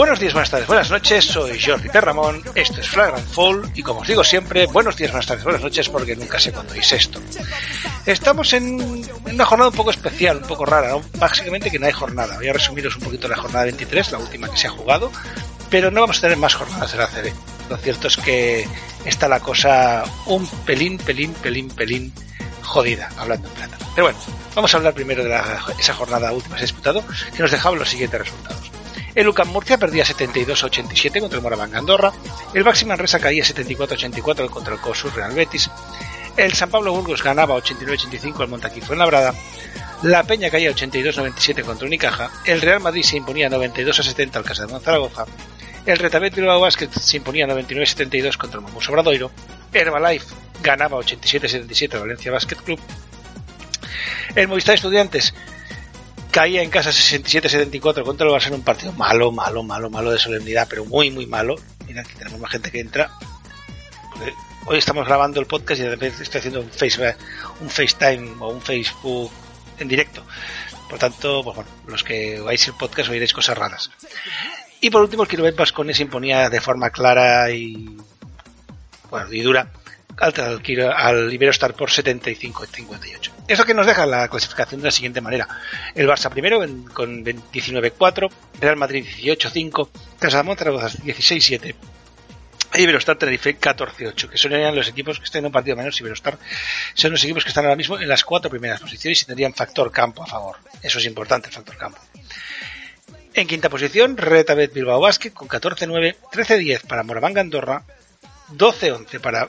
Buenos días, buenas tardes, buenas noches, soy Jordi Terramón, esto es Flagrant Fall y como os digo siempre, buenos días, buenas tardes, buenas noches porque nunca sé cuándo es esto. Estamos en una jornada un poco especial, un poco rara, básicamente que no hay jornada. Voy a resumiros un poquito la jornada 23, la última que se ha jugado, pero no vamos a tener más jornadas de la CB. Lo cierto es que está la cosa un pelín, pelín, pelín, pelín jodida, hablando en plata. Pero bueno, vamos a hablar primero de esa jornada última se ha disputado, que nos dejaba los siguientes resultados. El UCAM Murcia perdía 72-87 contra el Moraván Andorra. El Baxi Manresa caía 74-84 contra el COSUR Real Betis. El San Pablo Burgos ganaba 89-85 al Montaquí Fuenlabrada. La Peña caía 82-97 contra Unicaja. El Real Madrid se imponía 92-70 al Casa de Monzaragoza. El Retabet Bilbao Basket se imponía 99-72 contra el Momus Obradoiro. Herbalife ganaba 87-77 al Valencia Basket Club. El Movistar Estudiantes caía en casa 67-74 contra el Barça en un partido malo, malo, malo, malo de solemnidad, pero muy, muy malo. Mira, aquí tenemos más gente que entra. Hoy estamos grabando el podcast y de repente estoy haciendo un, face, un FaceTime o un Facebook en directo. Por tanto, pues bueno, los que vais el podcast oiréis cosas raras. Y por último, el Kirubet Vascones imponía de forma clara y, bueno, y dura al, al Iberostar por 75-58. Eso que nos deja la clasificación de la siguiente manera. El Barça primero con 19-4, Real Madrid 18-5, Casa de 16-7, Iberostar Tenerife 14-8, que son los equipos que están en un partido menos. Iberostar son los equipos que están ahora mismo en las cuatro primeras posiciones y tendrían factor campo a favor. Eso es importante, el factor campo. En quinta posición, Retabet Bilbao Basket con 14-9, 13-10 para Moravanga Andorra, 12-11 para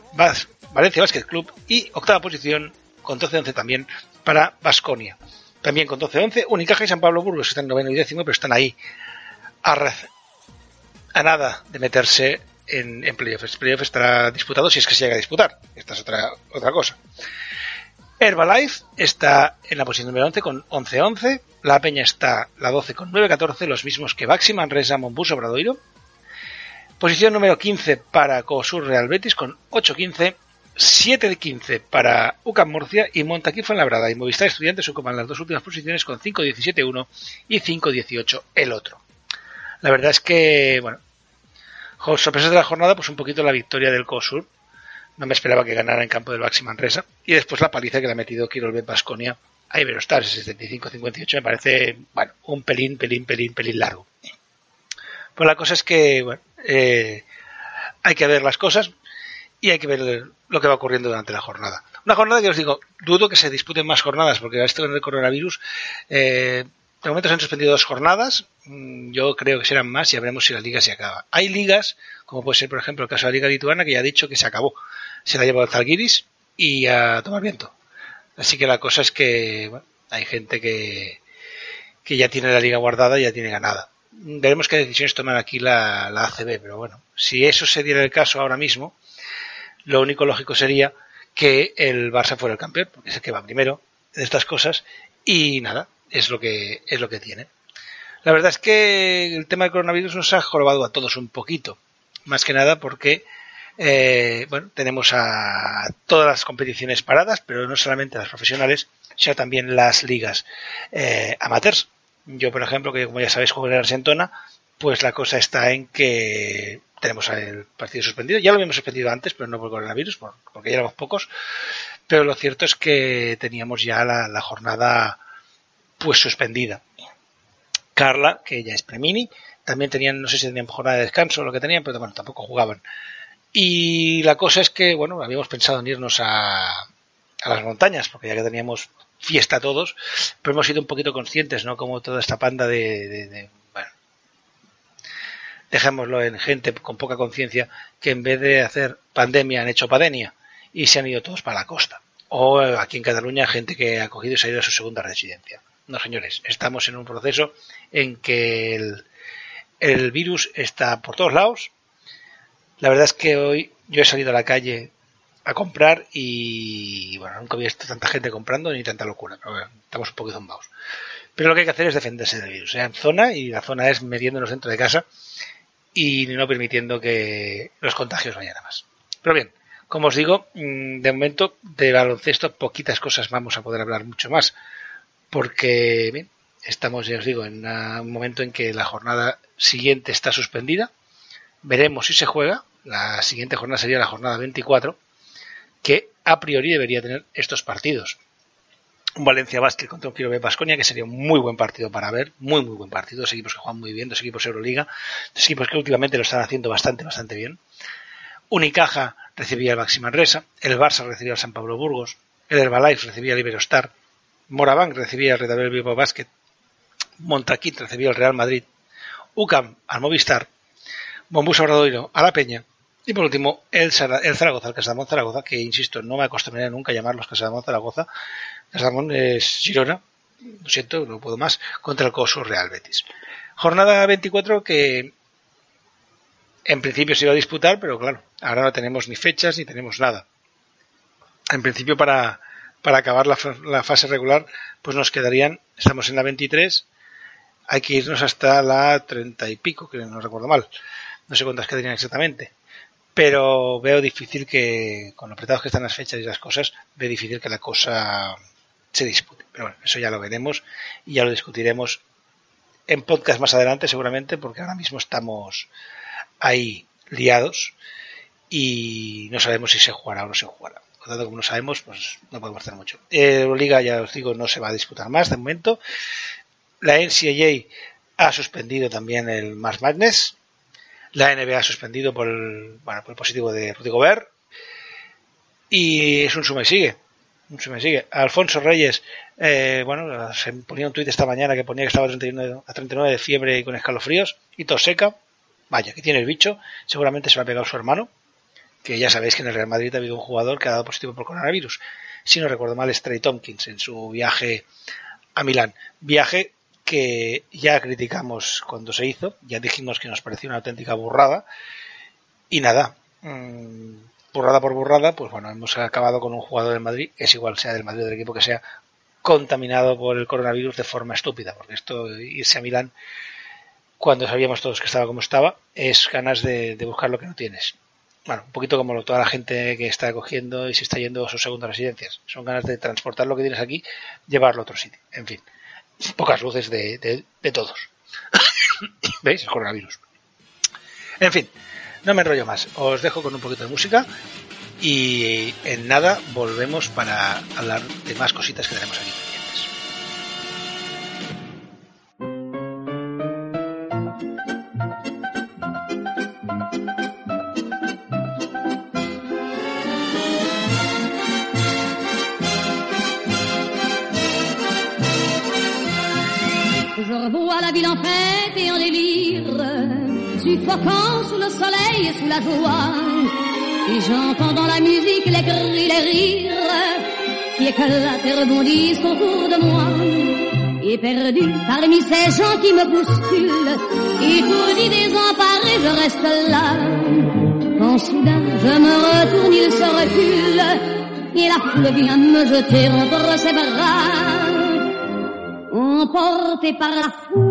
Valencia Basket Club y octava posición con 12-11 también para Basconia. También con 12-11 Unicaja y San Pablo Burgos están noveno y décimo, pero están ahí a, a nada de meterse en, en playoffs. Playoff estará disputado si es que se llega a disputar. Esta es otra, otra cosa. Herbalife está en la posición número 11 con 11-11. La Peña está la 12 con 9-14, los mismos que Baxi, Manresa, Monbus, Obradoiro. Posición número 15 para Cosur Real Betis con 8-15. 7 de 15 para UCAM Murcia y Montaquí Labrada y Movistar Estudiantes ocupan las dos últimas posiciones con 5-17-1 y 5-18 el otro. La verdad es que, bueno, sorpresas de la jornada, pues un poquito la victoria del COSUR. No me esperaba que ganara en campo del Baxi Manresa. Y después la paliza que le ha metido Kirolbet Basconia a Iberostar, 75-58. Me parece, bueno, un pelín, pelín, pelín, pelín largo. Pues la cosa es que, bueno, eh, hay que ver las cosas y hay que ver lo que va ocurriendo durante la jornada. Una jornada que os digo, dudo que se disputen más jornadas, porque esto con el coronavirus, eh, de momento se han suspendido dos jornadas, mm, yo creo que serán más y ya veremos si la liga se acaba. Hay ligas, como puede ser por ejemplo el caso de la Liga Lituana, que ya ha dicho que se acabó. Se la ha llevado al Zalgiris y a tomar viento. Así que la cosa es que hay gente que, que ya tiene la liga guardada y ya tiene ganada. Veremos qué decisiones toman aquí la, ACB, pero bueno, si eso se diera el caso ahora mismo, lo único lógico sería que el Barça fuera el campeón, porque es el que va primero de estas cosas, y nada, es lo que, es lo que tiene. La verdad es que el tema del coronavirus nos ha jorobado a todos un poquito, más que nada porque eh, bueno, tenemos a todas las competiciones paradas, pero no solamente las profesionales, sino también las ligas eh, amateurs. Yo, por ejemplo, que como ya sabéis juego en Argentona, pues la cosa está en que tenemos el partido suspendido. Ya lo habíamos suspendido antes, pero no por coronavirus, porque ya éramos pocos. Pero lo cierto es que teníamos ya la, jornada pues suspendida. Carla, que ya es premini, también tenían, no sé si tenían jornada de descanso o lo que tenían, pero bueno, tampoco jugaban. Y la cosa es que, bueno, habíamos pensado en irnos a, a las montañas, porque ya que teníamos fiesta todos, pero hemos sido un poquito conscientes, ¿no? Como toda esta panda de dejémoslo en gente con poca conciencia, que en vez de hacer pandemia han hecho padenia y se han ido todos para la costa. O aquí en Cataluña gente que ha cogido y se ha ido a su segunda residencia. No, señores, estamos en un proceso en que el, el virus está por todos lados. La verdad es que hoy yo he salido a la calle a comprar y bueno, nunca había visto tanta gente comprando ni tanta locura. Pero estamos un poco zombados. Pero lo que hay que hacer es defenderse del virus. En zona y la zona es metiéndonos dentro de casa y no permitiendo que los contagios vayan a más. Pero bien, como os digo, mm, de momento de baloncesto poquitas cosas vamos a poder hablar mucho más, porque estamos, ya os digo, en un momento en que la jornada siguiente está suspendida. Veremos si se juega. La siguiente jornada sería la jornada 24, que a priori debería tener estos partidos. Un Valencia Basket contra un Quiero Basconia, que sería un muy buen partido para ver, muy muy buen partido, dos equipos que juegan muy bien, dos equipos Euroliga, dos equipos que últimamente lo están haciendo bastante, bastante bien. Unicaja recibía el Maxi Manresa, el Barça recibía el San Pablo Burgos, el Herbalife recibía el Iberostar, Morabank recibía el Redabel Vivo Basket, Montaquit recibía el Real Madrid, UCAM al Movistar, Bombus Obradoiro a La Peña y por último el, Zaragoza, el Casadamón Zaragoza, que insisto, no me acostumbré nunca a llamarlos Casadamón Zaragoza, Casadamón es Girona, lo siento, no puedo más, contra el Coso Real Betis. Jornada 24 que en principio se iba a disputar, pero claro, ahora no tenemos ni fechas ni tenemos nada. En principio para, para acabar la, la, fase regular, pues nos quedarían, estamos en la 23, hay que irnos hasta la 30 y pico, que no recuerdo mal. No sé cuántas quedarían exactamente. Pero veo difícil que, con lo apretados que están las fechas y las cosas, veo difícil que la cosa se dispute. Pero bueno, eso ya lo veremos y ya lo discutiremos en podcast más adelante seguramente, porque ahora mismo estamos ahí liados y no sabemos si se jugará o no se jugará. Tanto como no sabemos, pues no podemos hacer mucho. Eh, Liga, ya os digo, no se va a disputar más de momento. La NCAA ha suspendido también el Mars Madness. La NBA ha suspendido por el, bueno, por el positivo de Rudy Gobert. Y es un suma y sigue. Un suma y sigue. Alfonso Reyes, eh, bueno, se ponía un tuit esta mañana que ponía que estaba a 39, a 39 de fiebre y con escalofríos y tos seca. Vaya, que tiene el bicho. Seguramente se lo ha pegado su hermano. Que ya sabéis que en el Real Madrid ha habido un jugador que ha dado positivo por coronavirus. Si no recuerdo mal, es Trey Tompkins en su viaje a Milán. Viaje que ya criticamos cuando se hizo, ya dijimos que nos parecía una auténtica burrada, y nada, mmm, burrada por burrada, pues bueno, hemos acabado con un jugador del Madrid, es igual sea del Madrid o del equipo que sea, contaminado por el coronavirus de forma estúpida, porque esto, irse a Milán, cuando sabíamos todos que estaba como estaba, es ganas de, de buscar lo que no tienes. Bueno, un poquito como toda la gente que está cogiendo y se está yendo a sus segundas residencias. Son ganas de transportar lo que tienes aquí, llevarlo a otro sitio. En fin pocas luces de, de, todos. ¿Veis? El coronavirus. En fin, no me enrollo más. Os dejo con un poquito de música y en nada volvemos para hablar de más cositas que tenemos aquí. Sous le soleil et sous la joie. Et j'entends dans la musique les cris, les rires qui éclatent et rebondissent autour de moi. Et perdu parmi ces gens qui me bousculent, étourdi, désemparé, je reste là. Quand soudain je me retourne, il se recule, et la foule vient me jeter entre ses bras. Emporté par la foule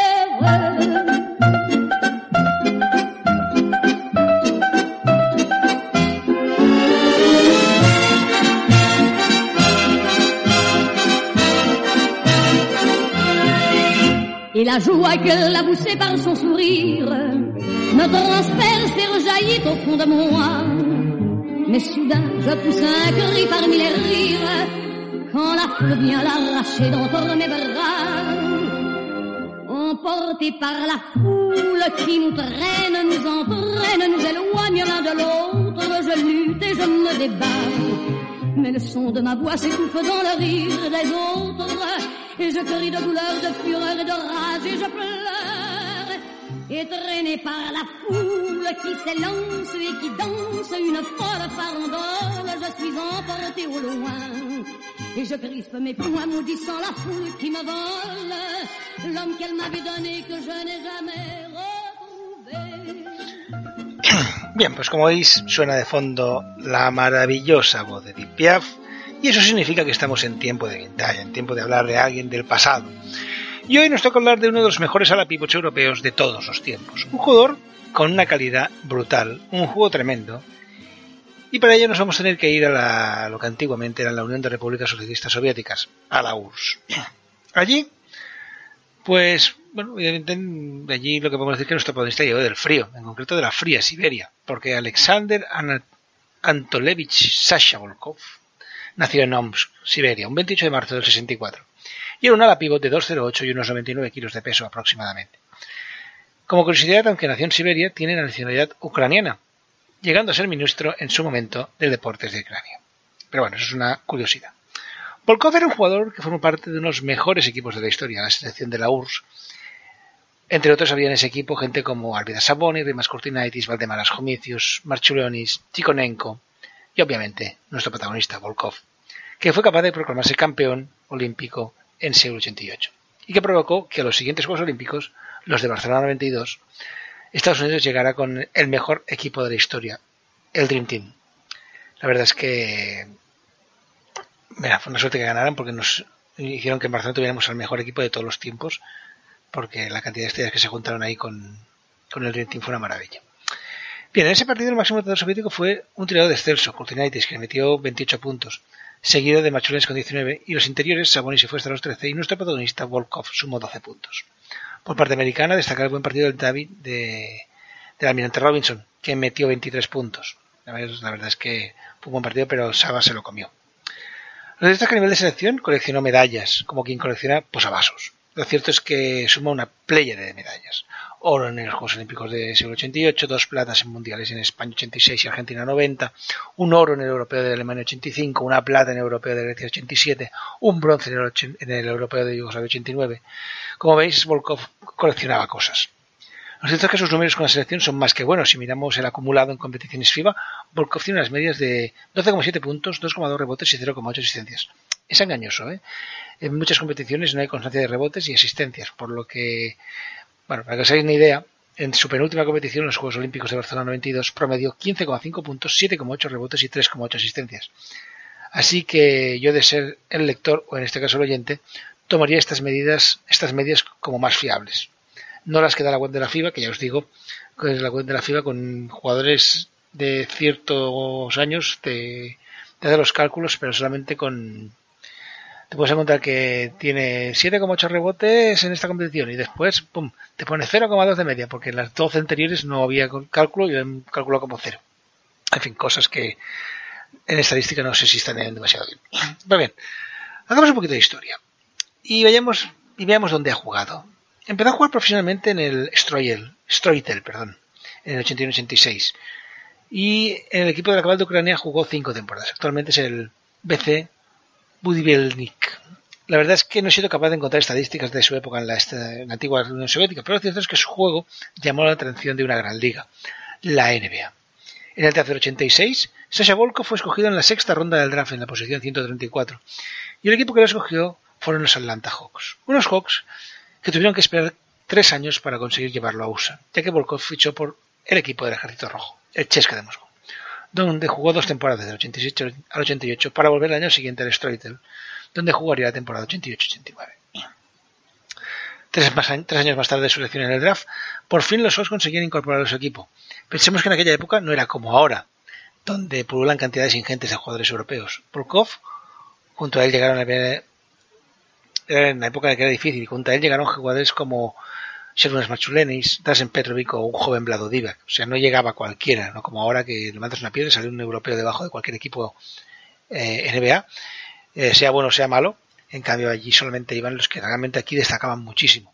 et la joie que l'a poussée par son sourire me transperce et rejaillit au fond de moi. Mais soudain, je pousse un cri parmi les rires quand la foule vient l'arracher d'entre mes bras. Emporté par la foule qui nous traîne, nous entraîne, nous éloigne l'un de l'autre, je lutte et je me débat. Mais le son de ma voix s'étouffe dans le rire des autres, et je crie de douleur, de fureur et de rage, et je pleure. Bien, pues como veis, suena de fondo la maravillosa voz de Deep Piaf, y eso significa que estamos en tiempo de vintage, en tiempo de hablar de alguien del pasado. Y hoy nos toca hablar de uno de los mejores alapivots europeos de todos los tiempos. Un jugador con una calidad brutal, un juego tremendo. Y para ello nos vamos a tener que ir a lo que antiguamente era la Unión de Repúblicas Socialistas Soviéticas, a la URSS. Allí, pues, bueno, evidentemente allí lo que podemos decir que nuestro protagonista llegó del frío, en concreto de la fría Siberia, porque Alexander Antolevich Sasha nació en Omsk, Siberia, un 28 de marzo del 64, y era un ala pivot de 2,08 y unos 99 kilos de peso aproximadamente. Como curiosidad, aunque nació en Siberia, tiene la nacionalidad ucraniana, llegando a ser ministro en su momento de Deportes de Ucrania. Pero bueno, eso es una curiosidad. Volkov era un jugador que formó parte de unos mejores equipos de la historia, la selección de la URSS. Entre otros había en ese equipo gente como Arvidas Saboni, Rimas Kurtinaitis, Valdemaras Jomicius, Marchulionis, Tikonenko y obviamente nuestro protagonista, Volkov, que fue capaz de proclamarse campeón olímpico en Seúl 88 y que provocó que a los siguientes Juegos Olímpicos, los de Barcelona 92, Estados Unidos llegara con el mejor equipo de la historia, el Dream Team. La verdad es que mira, fue una suerte que ganaran porque nos hicieron que en Barcelona tuviéramos el mejor equipo de todos los tiempos, porque la cantidad de estrellas que se juntaron ahí con, el Dream Team fue una maravilla. Bien, en ese partido el máximo anotador soviético fue un tirador de Celso, Kurtinaitis, que metió 28 puntos, seguido de Machulenes con 19, y los interiores, Sabonis y fue hasta los 13, y nuestro protagonista, Volkov, sumó 12 puntos. Por parte americana, destacar el buen partido del David de, del almirante Robinson, que metió 23 puntos. La verdad, es que fue un buen partido, pero Saba se lo comió. Lo que a nivel de selección coleccionó medallas, como quien colecciona posavasos. Lo cierto es que suma una playa de medallas. Oro en los Juegos Olímpicos de siglo 88, dos platas en mundiales en España 86 y Argentina 90, un oro en el Europeo de Alemania 85, una plata en el Europeo de Grecia 87, un bronce en el, en el Europeo de Yugoslavia 89. Como veis, Volkov coleccionaba cosas. Lo cierto es que sus números con la selección son más que buenos. Si miramos el acumulado en competiciones FIBA, Volkov tiene unas medias de 12,7 puntos, 2,2 rebotes y 0,8 asistencias. Es engañoso, ¿eh? En muchas competiciones no hay constancia de rebotes y asistencias, por lo que, bueno, para que os hagáis una idea, en su penúltima competición, los Juegos Olímpicos de Barcelona 92, promedió 15,5 puntos, 7,8 rebotes y 3,8 asistencias. Así que yo de ser el lector, o en este caso el oyente, tomaría estas medidas, estas medias como más fiables no las queda la web de la FIBA, que ya os digo, que es la web de la FIBA con jugadores de ciertos años, te, te los cálculos, pero solamente con... Te puedes encontrar que tiene 7,8 rebotes en esta competición y después, pum, te pone 0,2 de media, porque en las 12 anteriores no había cálculo y han calculado como cero. En fin, cosas que en estadística no sé si están demasiado bien. Muy bien, hagamos un poquito de historia y vayamos y veamos dónde ha jugado. Empezó a jugar profesionalmente en el Stroitel, perdón, en el 81-86. Y en el equipo de la Cabal de Ucrania jugó cinco temporadas. Actualmente es el BC Budivelnik. La verdad es que no he sido capaz de encontrar estadísticas de su época en la, en la antigua Unión Soviética, pero lo cierto es que su juego llamó la atención de una gran liga, la NBA. En el tercer 86, Sasha Volkov fue escogido en la sexta ronda del draft en la posición 134, y el equipo que lo escogió fueron los Atlanta Hawks. Unos Hawks que tuvieron que esperar tres años para conseguir llevarlo a USA, ya que Volkov fichó por el equipo del Ejército Rojo, el Chesca de Moscú, donde jugó dos temporadas del 87 al 88 para volver al año siguiente al Stroitel, donde jugaría la temporada 88-89. Tres, años más tarde de su elección en el draft, por fin los Sox conseguían incorporarlo a su equipo. Pensemos que en aquella época no era como ahora, donde pululan cantidades ingentes de jugadores europeos. Volkov, junto a él llegaron a era en la época de que era difícil. Y contra él llegaron jugadores como Sherman Machulenis, Dasen Petrovic o un joven Vlado Divac. O sea, no llegaba cualquiera, no como ahora que le mandas una piedra y sale un europeo debajo de cualquier equipo eh, NBA, eh, sea bueno o sea malo. En cambio, allí solamente iban los que realmente aquí destacaban muchísimo.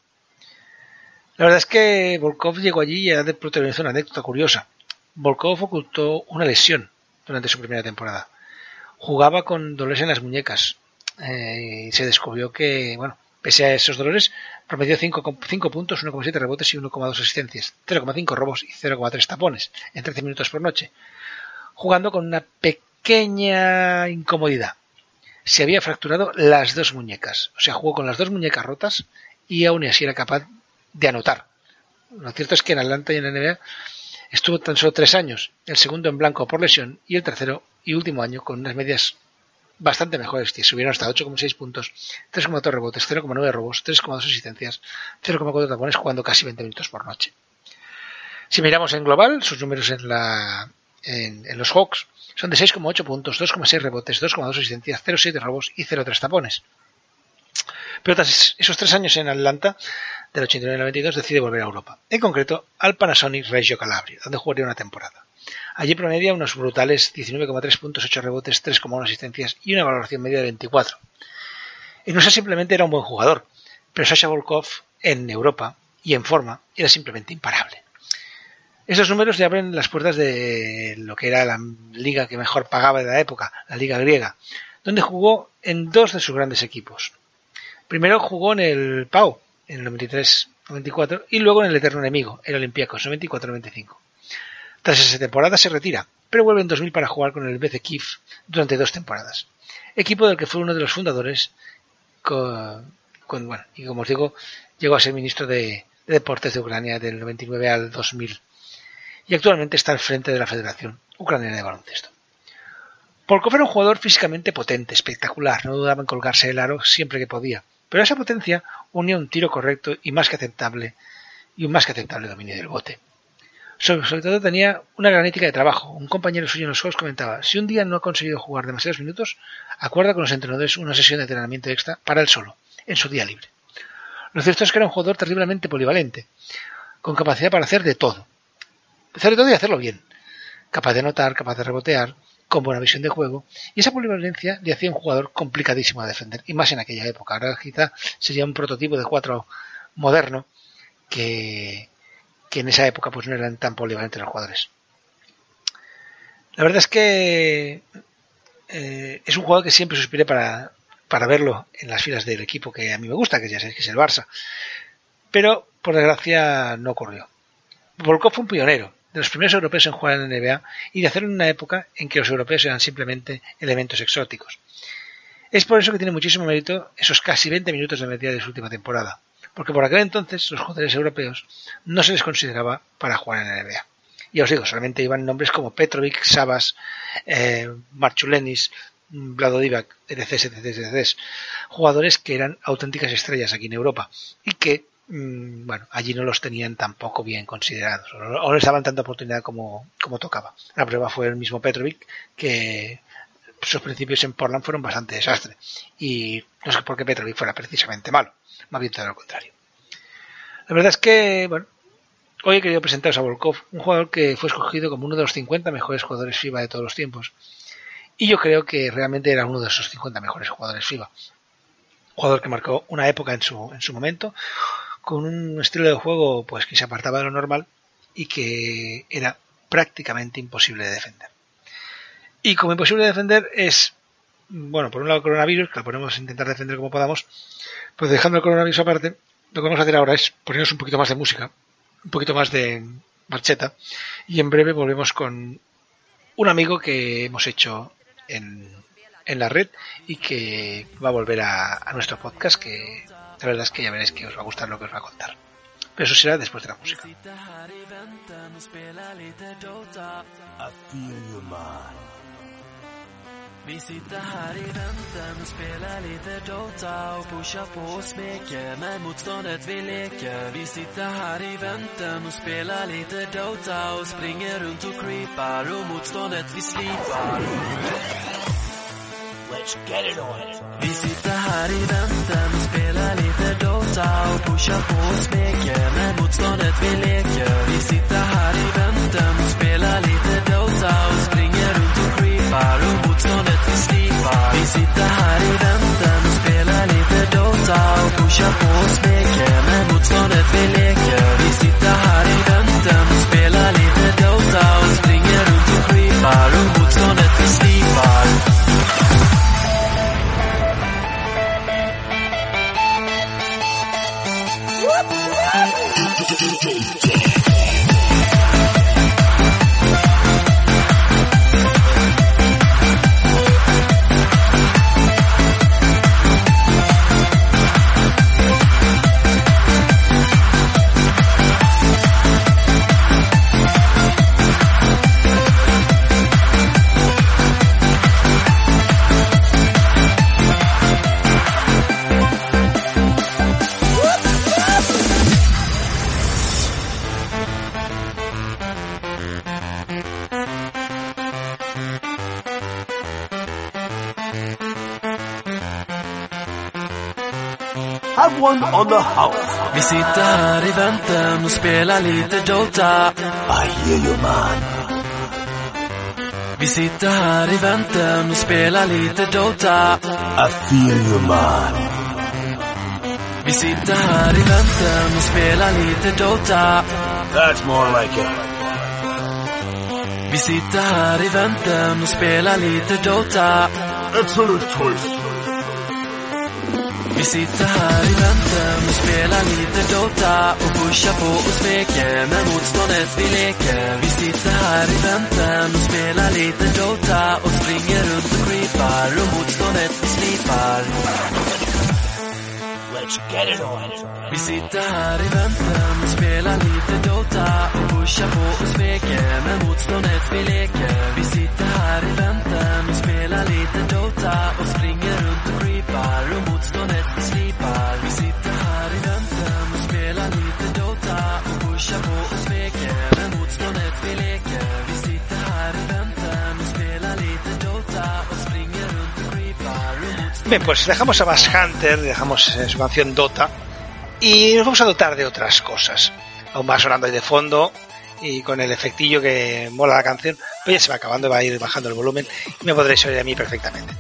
La verdad es que Volkov llegó allí y ha de protagonizar una anécdota curiosa. Volkov ocultó una lesión durante su primera temporada. Jugaba con dolores en las muñecas, eh, y se descubrió que, bueno, pese a esos dolores, promedió 5, puntos, 1,7 rebotes y 1,2 asistencias, 0,5 robos y 0,3 tapones en 13 minutos por noche, jugando con una pequeña incomodidad. Se había fracturado las dos muñecas, o sea, jugó con las dos muñecas rotas y aún así era capaz de anotar. Lo cierto es que en Atlanta y en la NBA Estuvo tan solo tres años, el segundo en blanco por lesión y el tercero y último año con unas medias bastante mejores, que subieron hasta 8,6 puntos, 3,2 rebotes, 0,9 robos, 3,2 asistencias, 0,4 tapones jugando casi 20 minutos por noche. Si miramos en global, sus números en, la, en, en los Hawks son de 6,8 puntos, 2,6 rebotes, 2,2 asistencias, 0,7 robos y 0,3 tapones. Pero tras esos tres años en Atlanta, del 89 al 92, decide volver a Europa. En concreto, al Panasonic Reggio Calabria, donde jugaría una temporada. Allí promedia unos brutales 19,3 puntos, 8 rebotes, 3,1 asistencias y una valoración media de 24. Y no sé simplemente era un buen jugador, pero Sasha Volkov en Europa y en forma era simplemente imparable. Esos números le abren las puertas de lo que era la liga que mejor pagaba de la época, la liga griega, donde jugó en dos de sus grandes equipos. Primero jugó en el Pau, en el 93-94, y luego en el eterno enemigo, el Olympiacos, 94-95. Tras esa temporada se retira, pero vuelve en 2000 para jugar con el BC durante dos temporadas. Equipo del que fue uno de los fundadores, con, bueno, y como os digo, llegó a ser ministro de, de Deportes de Ucrania del 99 al 2000 y actualmente está al frente de la Federación Ucraniana de Baloncesto. Polkov era un jugador físicamente potente, espectacular, no dudaba en colgarse el aro siempre que podía, pero esa potencia unía un tiro correcto y más que aceptable y un más que aceptable dominio del bote. Sobre, todo tenía una gran ética de trabajo. Un compañero suyo en los juegos comentaba, si un día no ha conseguido jugar demasiados minutos, acuerda con los entrenadores una sesión de entrenamiento extra para él solo, en su día libre. Lo cierto es que era un jugador terriblemente polivalente, con capacidad para hacer de todo. Hacer de todo y hacerlo bien. Capaz de anotar, capaz de rebotear, con buena visión de juego, y esa polivalencia le hacía un jugador complicadísimo a defender, y más en aquella época. Ahora quizá sería un prototipo de cuatro moderno que, que en esa época pues no eran tan polivalentes los jugadores. La verdad es que eh, es un jugador que siempre suspiré para, para verlo en las filas del equipo que a mí me gusta, que ya sabéis que es el Barça. Pero, por desgracia, no ocurrió. Volkov fue un pionero, de los primeros europeos en jugar en la NBA y de hacerlo en una época en que los europeos eran simplemente elementos exóticos. Es por eso que tiene muchísimo mérito esos casi 20 minutos de media de su última temporada, porque por aquel entonces los jugadores europeos no se les consideraba para jugar en la NBA. Y os digo, solamente iban nombres como Petrovic, Sabas, eh, Marchulenis, Vlado Divac, etc, etc, jugadores que eran auténticas estrellas aquí en Europa y que mmm, bueno, allí no los tenían tampoco bien considerados, o les daban tanta oportunidad como, como tocaba. La prueba fue el mismo Petrovic, que sus principios en Portland fueron bastante desastre. Y no sé por qué Petrovic fuera precisamente malo, más bien todo lo contrario. La verdad es que, bueno, hoy he querido presentaros a Volkov, un jugador que fue escogido como uno de los 50 mejores jugadores FIBA de todos los tiempos. Y yo creo que realmente era uno de esos 50 mejores jugadores FIBA. Jugador que marcó una época en su, en su momento, con un estilo de juego pues que se apartaba de lo normal y que era prácticamente imposible de defender. Y como imposible de defender es, bueno, por un lado el coronavirus, que lo podemos intentar defender como podamos, pues dejando el coronavirus aparte, lo que vamos a hacer ahora es ponernos un poquito más de música, un poquito más de marcheta, y en breve volvemos con un amigo que hemos hecho en, en la red y que va a volver a, a nuestro podcast que la verdad es que ya veréis que os va a gustar lo que os va a contar. Pero eso será después de la música. Vi sitter här i väntan spelar lite Dota och pushar på och smeker med motståndet vi leker. Vi sitter här i väntan och spelar lite Dota och springer runt och creepar och motståndet vi slipar. Let's get it on. Vi sitter här i väntan och spelar lite Dota och pushar på och smeker med motståndet vi leker. Vi sitter här i میشه حوز بگه. من بود on the house. Vi sitter här i väntan och spelar lite Dota. I hear you, man. Vi sitter här i väntan och spelar lite Dota. I feel you, man. Vi sitter här i väntan och spelar lite Dota. That's more like it. Vi sitter här i väntan och spelar lite Dota. Excellent choice. Vi sitter här i väntan och spelar lite Dota och pushar på och smeker med motståndet vi leker. Vi sitter här i väntan och spelar lite Dota och springer runt och creepar och motståndet vi slipar. Let's get it on. Vi sitter här i väntan och spelar lite Dota och pushar på och smeker med motståndet vi leker. Vi sitter Bien, pues dejamos a Bass Hunter, dejamos su canción Dota y nos vamos a dotar de otras cosas. Aún va sonando ahí de fondo y con el efectillo que mola la canción, pues ya se va acabando, va a ir bajando el volumen y me podréis oír a mí perfectamente.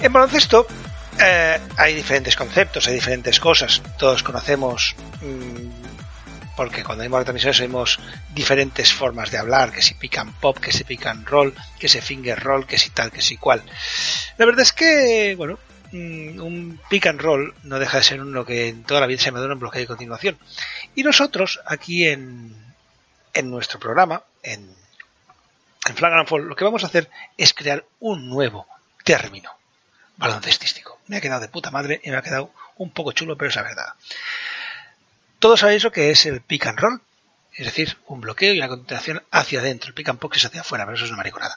En baloncesto eh, hay diferentes conceptos, hay diferentes cosas. Todos conocemos, mm, porque cuando vemos la transmisión oímos diferentes formas de hablar, que si pican pop, que si pican roll, que si finger roll, que si tal, que si cual. La verdad es que, bueno, mm, un pick and roll no deja de ser uno que en toda la vida se me da un bloqueo de continuación. Y nosotros, aquí en, en nuestro programa, en, en Flagrant Fall, lo que vamos a hacer es crear un nuevo término baloncestístico. Me ha quedado de puta madre y me ha quedado un poco chulo, pero es la verdad. Todos sabéis lo que es el pick and roll, es decir, un bloqueo y una continuación hacia adentro. El pick and pop es hacia afuera, pero eso es una mariconada.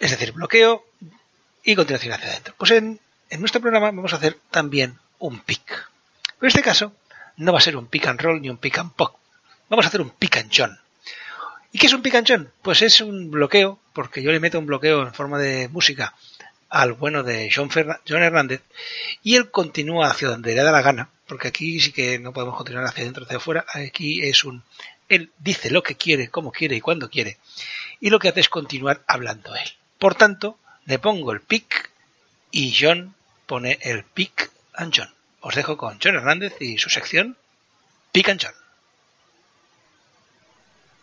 Es decir, bloqueo y continuación hacia adentro. Pues en, nuestro programa vamos a hacer también un pick. Pero en este caso no va a ser un pick and roll ni un pick and pop. Vamos a hacer un pick and john. ¿Y qué es un pick and john? Pues es un bloqueo, porque yo le meto un bloqueo en forma de música al bueno de John, Hernández y él continúa hacia donde le da la gana, porque aquí sí que no podemos continuar hacia adentro hacia afuera, aquí es un él dice lo que quiere, cómo quiere y cuándo quiere, y lo que hace es continuar hablando él. Por tanto, le pongo el pick y John pone el pick and John. Os dejo con John Hernández y su sección Pick and John.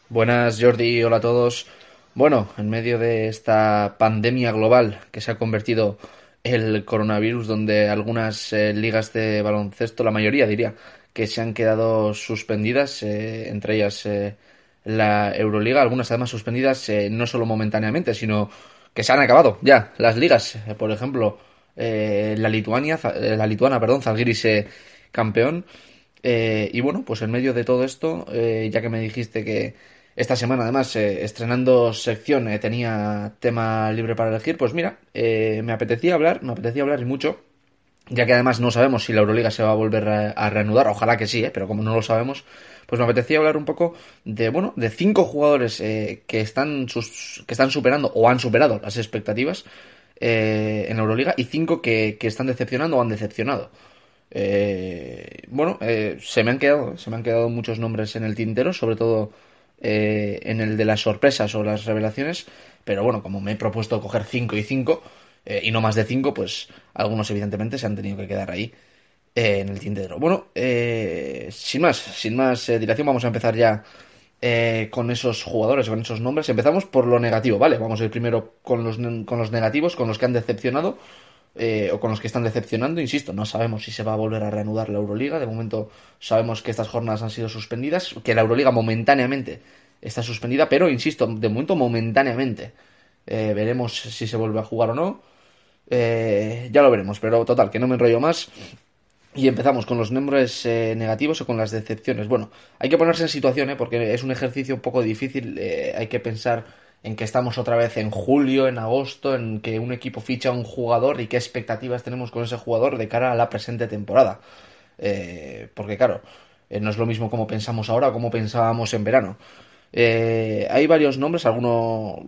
Buenas Jordi, hola a todos. Bueno, en medio de esta pandemia global que se ha convertido el coronavirus, donde algunas eh, ligas de baloncesto, la mayoría diría, que se han quedado suspendidas, eh, entre ellas eh, la Euroliga, algunas además suspendidas eh, no solo momentáneamente, sino que se han acabado ya las ligas. Eh, por ejemplo, la Lituania, la lituana, perdón, Zalgiris campeón. Y bueno, pues en medio de todo esto, ya que me dijiste que esta semana además eh, estrenando sección eh, tenía tema libre para elegir, pues mira, eh, me apetecía hablar, me apetecía hablar y mucho, ya que además no sabemos si la Euroliga se va a volver a, reanudar, ojalá que sí, eh, pero como no lo sabemos, pues me apetecía hablar un poco de, bueno, de cinco jugadores que están sus, que están superando o han superado las expectativas en la Euroliga y cinco que, que están decepcionando o han decepcionado. Eh, bueno, eh, se me han quedado, se me han quedado muchos nombres en el tintero, sobre todo eh, en el de las sorpresas o las revelaciones, pero bueno, como me he propuesto coger 5 y 5 eh, y no más de 5, pues algunos evidentemente se han tenido que quedar ahí eh, en el tintero. Bueno, eh, sin más, sin más eh, dilación, vamos a empezar ya con esos jugadores, con esos nombres. Empezamos por lo negativo, ¿vale? Vamos a ir primero con los, con los negativos, con los que han decepcionado eh, o con los que están decepcionando. Insisto, no sabemos si se va a volver a reanudar la Euroliga. De momento sabemos que estas jornadas han sido suspendidas, que la Euroliga momentáneamente está suspendida, pero insisto, de momento momentáneamente. Eh, veremos si se vuelve a jugar o no. Eh, ya lo veremos, pero total, que no me enrollo más. Y empezamos con los nombres eh, negativos o con las decepciones. Bueno, hay que ponerse en situación, ¿eh? porque es un ejercicio un poco difícil. eh, hay que pensar en que estamos otra vez en julio, en agosto, en que un equipo ficha a un jugador y qué expectativas tenemos con ese jugador de cara a la presente temporada. Eh, porque claro, eh, no es lo mismo como pensamos ahora como pensábamos en verano. Eh, hay varios nombres, alguno-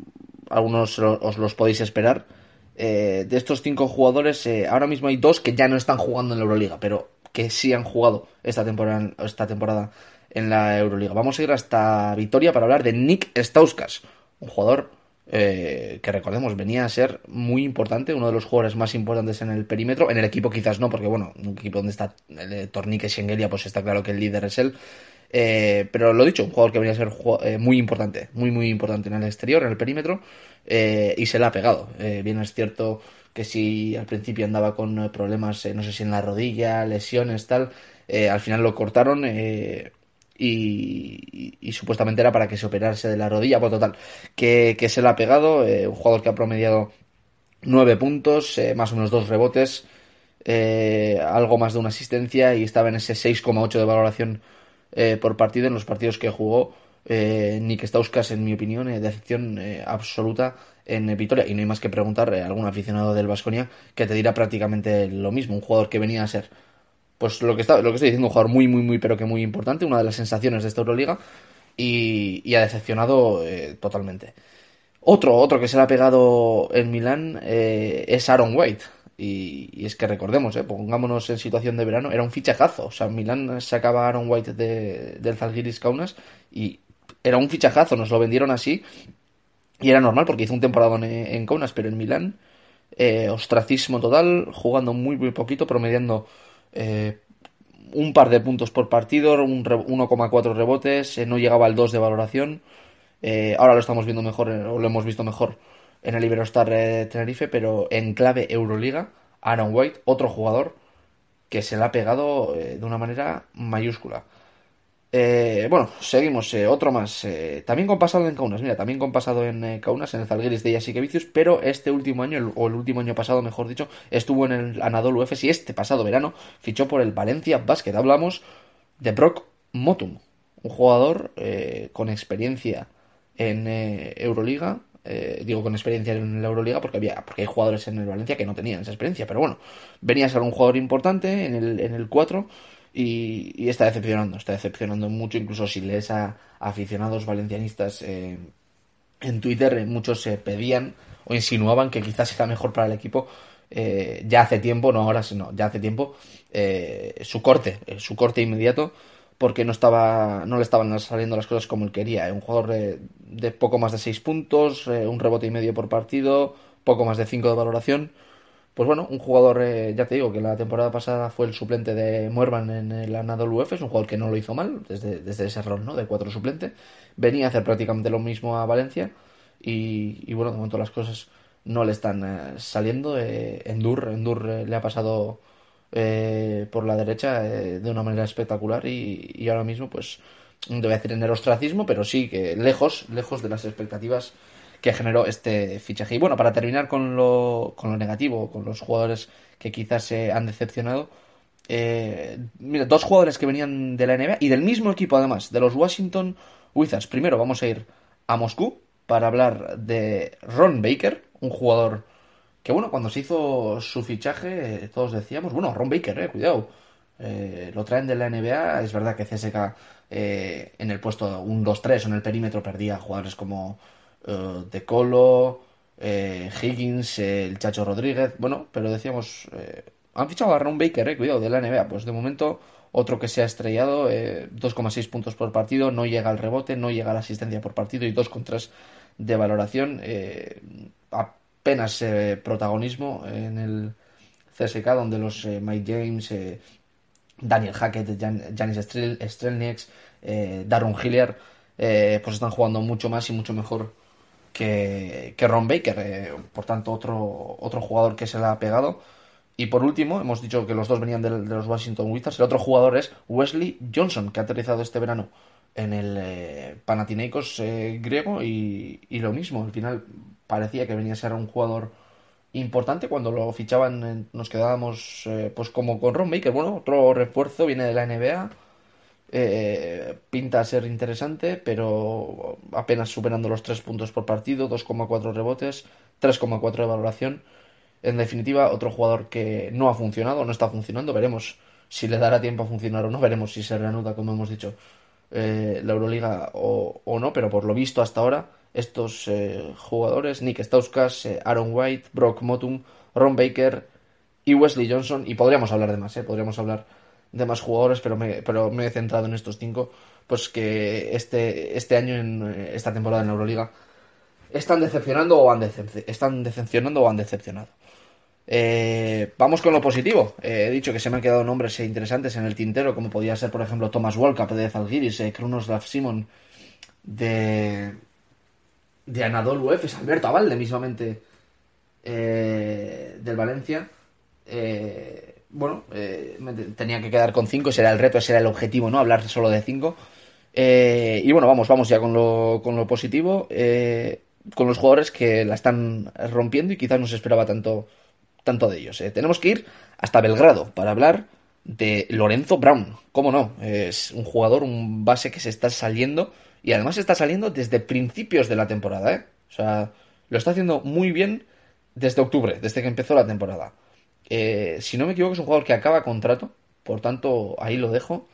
algunos os los podéis esperar. Eh, de estos cinco jugadores, eh, ahora mismo hay dos que ya no están jugando en la Euroliga, pero que sí han jugado esta temporada, esta temporada en la Euroliga. Vamos a ir hasta Vitoria para hablar de Nick Stauskas, un jugador eh, que recordemos venía a ser muy importante, uno de los jugadores más importantes en el perímetro, en el equipo quizás no, porque bueno, un equipo donde está el Tornique Schengelia, pues está claro que el líder es él. Eh, pero lo dicho, un jugador que venía a ser eh, muy importante, muy muy importante en el exterior, en el perímetro, y se le ha pegado. bien es cierto que si al principio andaba con problemas, no sé si en la rodilla, lesiones, tal, al final lo cortaron y, supuestamente era para que se operase de la rodilla, pues total, que, se le ha pegado, eh, un jugador que ha promediado 9 puntos, eh, más o menos dos rebotes, eh, algo más de una asistencia y estaba en ese 6,8 de valoración por partido en los partidos que jugó Nick Stauskas, en mi opinión, decepción absoluta en Vitoria. Y no hay más que preguntar a algún aficionado del Vasconia que te dirá prácticamente lo mismo, un jugador que venía a ser pues lo que, está, lo que estoy diciendo, un jugador muy, muy, muy, pero que muy importante, una de las sensaciones de esta Euroliga y, ha decepcionado eh, totalmente. Otro, otro que se le ha pegado en Milán eh, es Aaron White. Y, es que recordemos, eh, pongámonos en situación de verano, era un fichajazo. O sea, Milán sacaba Aaron White de, del Zalgiris Kaunas y era un fichajazo, nos lo vendieron así. Y era normal porque hizo un temporada en, en Kaunas, pero en Milán, ostracismo total, jugando muy, muy poquito, promediando eh, un par de puntos por partido, 1,4 rebotes, eh, no llegaba al 2 de valoración. Eh, ahora lo estamos viendo mejor, o lo hemos visto mejor en el Iberostar Tenerife, pero en clave Euroliga, Aaron White, otro jugador que se le ha pegado de una manera mayúscula. Eh, bueno, seguimos, eh, otro más. Eh, también con pasado en Kaunas, mira, también con pasado en Kaunas, en el Zalgiris de Yasikevicius, pero este último año, o el último año pasado, mejor dicho, estuvo en el Anadolu Efes y este pasado verano fichó por el Valencia Basket. Hablamos de Brock Motum, un jugador con experiencia en Euroliga. digo con experiencia en la Euroliga porque había porque hay jugadores en el Valencia que no tenían esa experiencia, pero bueno, venía a ser un jugador importante en el, en el 4 y, está decepcionando, está decepcionando mucho, incluso si lees a, aficionados valencianistas eh, en Twitter, eh, muchos se pedían o insinuaban que quizás era mejor para el equipo eh, ya hace tiempo, no ahora, sino ya hace tiempo, su corte, su corte inmediato, porque no estaba no le estaban saliendo las cosas como él quería. Un jugador de poco más de 6 puntos, un rebote y medio por partido, poco más de 5 de valoración pues bueno, un jugador, eh, ya te digo, que la temporada pasada fue el suplente de Muerman en el Anadolu es un jugador que no lo hizo mal desde, desde ese rol, ¿no? De cuatro suplente. Venía a hacer prácticamente lo mismo a Valencia y, bueno, de momento las cosas no le están eh, saliendo. Eh, Endur, Endur eh, le ha pasado por la derecha de una manera espectacular y, y, ahora mismo, pues, no te voy a decir en el ostracismo, pero sí que lejos, lejos de las expectativas que generó este fichaje. Y bueno, para terminar con lo, con lo negativo, con los jugadores que quizás se han decepcionado, eh, mira, dos jugadores que venían de la NBA y del mismo equipo además, de los Washington Wizards. Primero vamos a ir a Moscú para hablar de Ron Baker, un jugador que bueno, cuando se hizo su fichaje todos decíamos, bueno, Ron Baker, eh, cuidado, eh, lo traen de la NBA, es verdad que CSK eh, en el puesto 1-2-3 o en el perímetro perdía jugadores como eh, de Colo, eh, Higgins, el Chacho Rodríguez, bueno, pero decíamos, eh, han fichado a Ron Baker, cuidado, de la NBA, pues de momento otro que se ha estrellado, 2,6 puntos por partido, no llega al rebote, no llega a la asistencia por partido y 2,3 de valoración, apenas protagonismo en el CSK, donde los Mike James, Daniel Hackett, Janis Strelnieks, Darren Hilliard, pues están jugando mucho más y mucho mejor que, Ron Baker, eh, por tanto otro, otro jugador que se le ha pegado. Y por último, hemos dicho que los dos venían de, los Washington Wizards, el otro jugador es Wesley Johnson, que ha aterrizado este verano en el eh, Panathinaikos eh, griego y, lo mismo, al final parecía que venía a ser un jugador importante. Cuando lo fichaban nos quedábamos pues como con Ron Baker, bueno, otro refuerzo viene de la NBA eh, pinta ser interesante, pero apenas superando los 3 puntos por partido, 2,4 rebotes, 3,4 de valoración. En definitiva, otro jugador que no ha funcionado, no está funcionando. Veremos si le dará tiempo a funcionar o no. Veremos si se reanuda, como hemos dicho, eh, la Euroliga o, no. Pero por lo visto hasta ahora, estos eh, jugadores, Nick Stauskas, Aaron White, Brock Motum, Ron Baker y Wesley Johnson, y podríamos hablar de más, podríamos hablar de más jugadores, pero me, pero me he centrado en estos cinco, pues que este, este año, en eh, esta temporada en la Euroliga, están decepcionando o han, decep- están decepcionando o han decepcionado. Eh, vamos con lo positivo. Eh, he dicho que se me han quedado nombres interesantes en el tintero, como podía ser, por ejemplo, Thomas Walkup de Zalgiris, eh, Krunoslav Simon de, de Anadolu Efes, Alberto Avalde mismamente eh, del Valencia. Eh, bueno, eh, tenía que quedar con 5, ese era el reto, ese era el objetivo, ¿no? Hablar solo de 5. y bueno, vamos, vamos ya con lo, con lo positivo, eh, con los jugadores que la están rompiendo y quizás no se esperaba tanto, tanto de ellos. eh. Tenemos que ir hasta Belgrado para hablar de Lorenzo Brown. ¿Cómo no? Es un jugador, un base que se está saliendo y además está saliendo desde principios de la temporada, ¿eh? O sea, lo está haciendo muy bien desde octubre, desde que empezó la temporada. Eh, si no me equivoco, es un jugador que acaba contrato, por tanto, ahí lo dejo.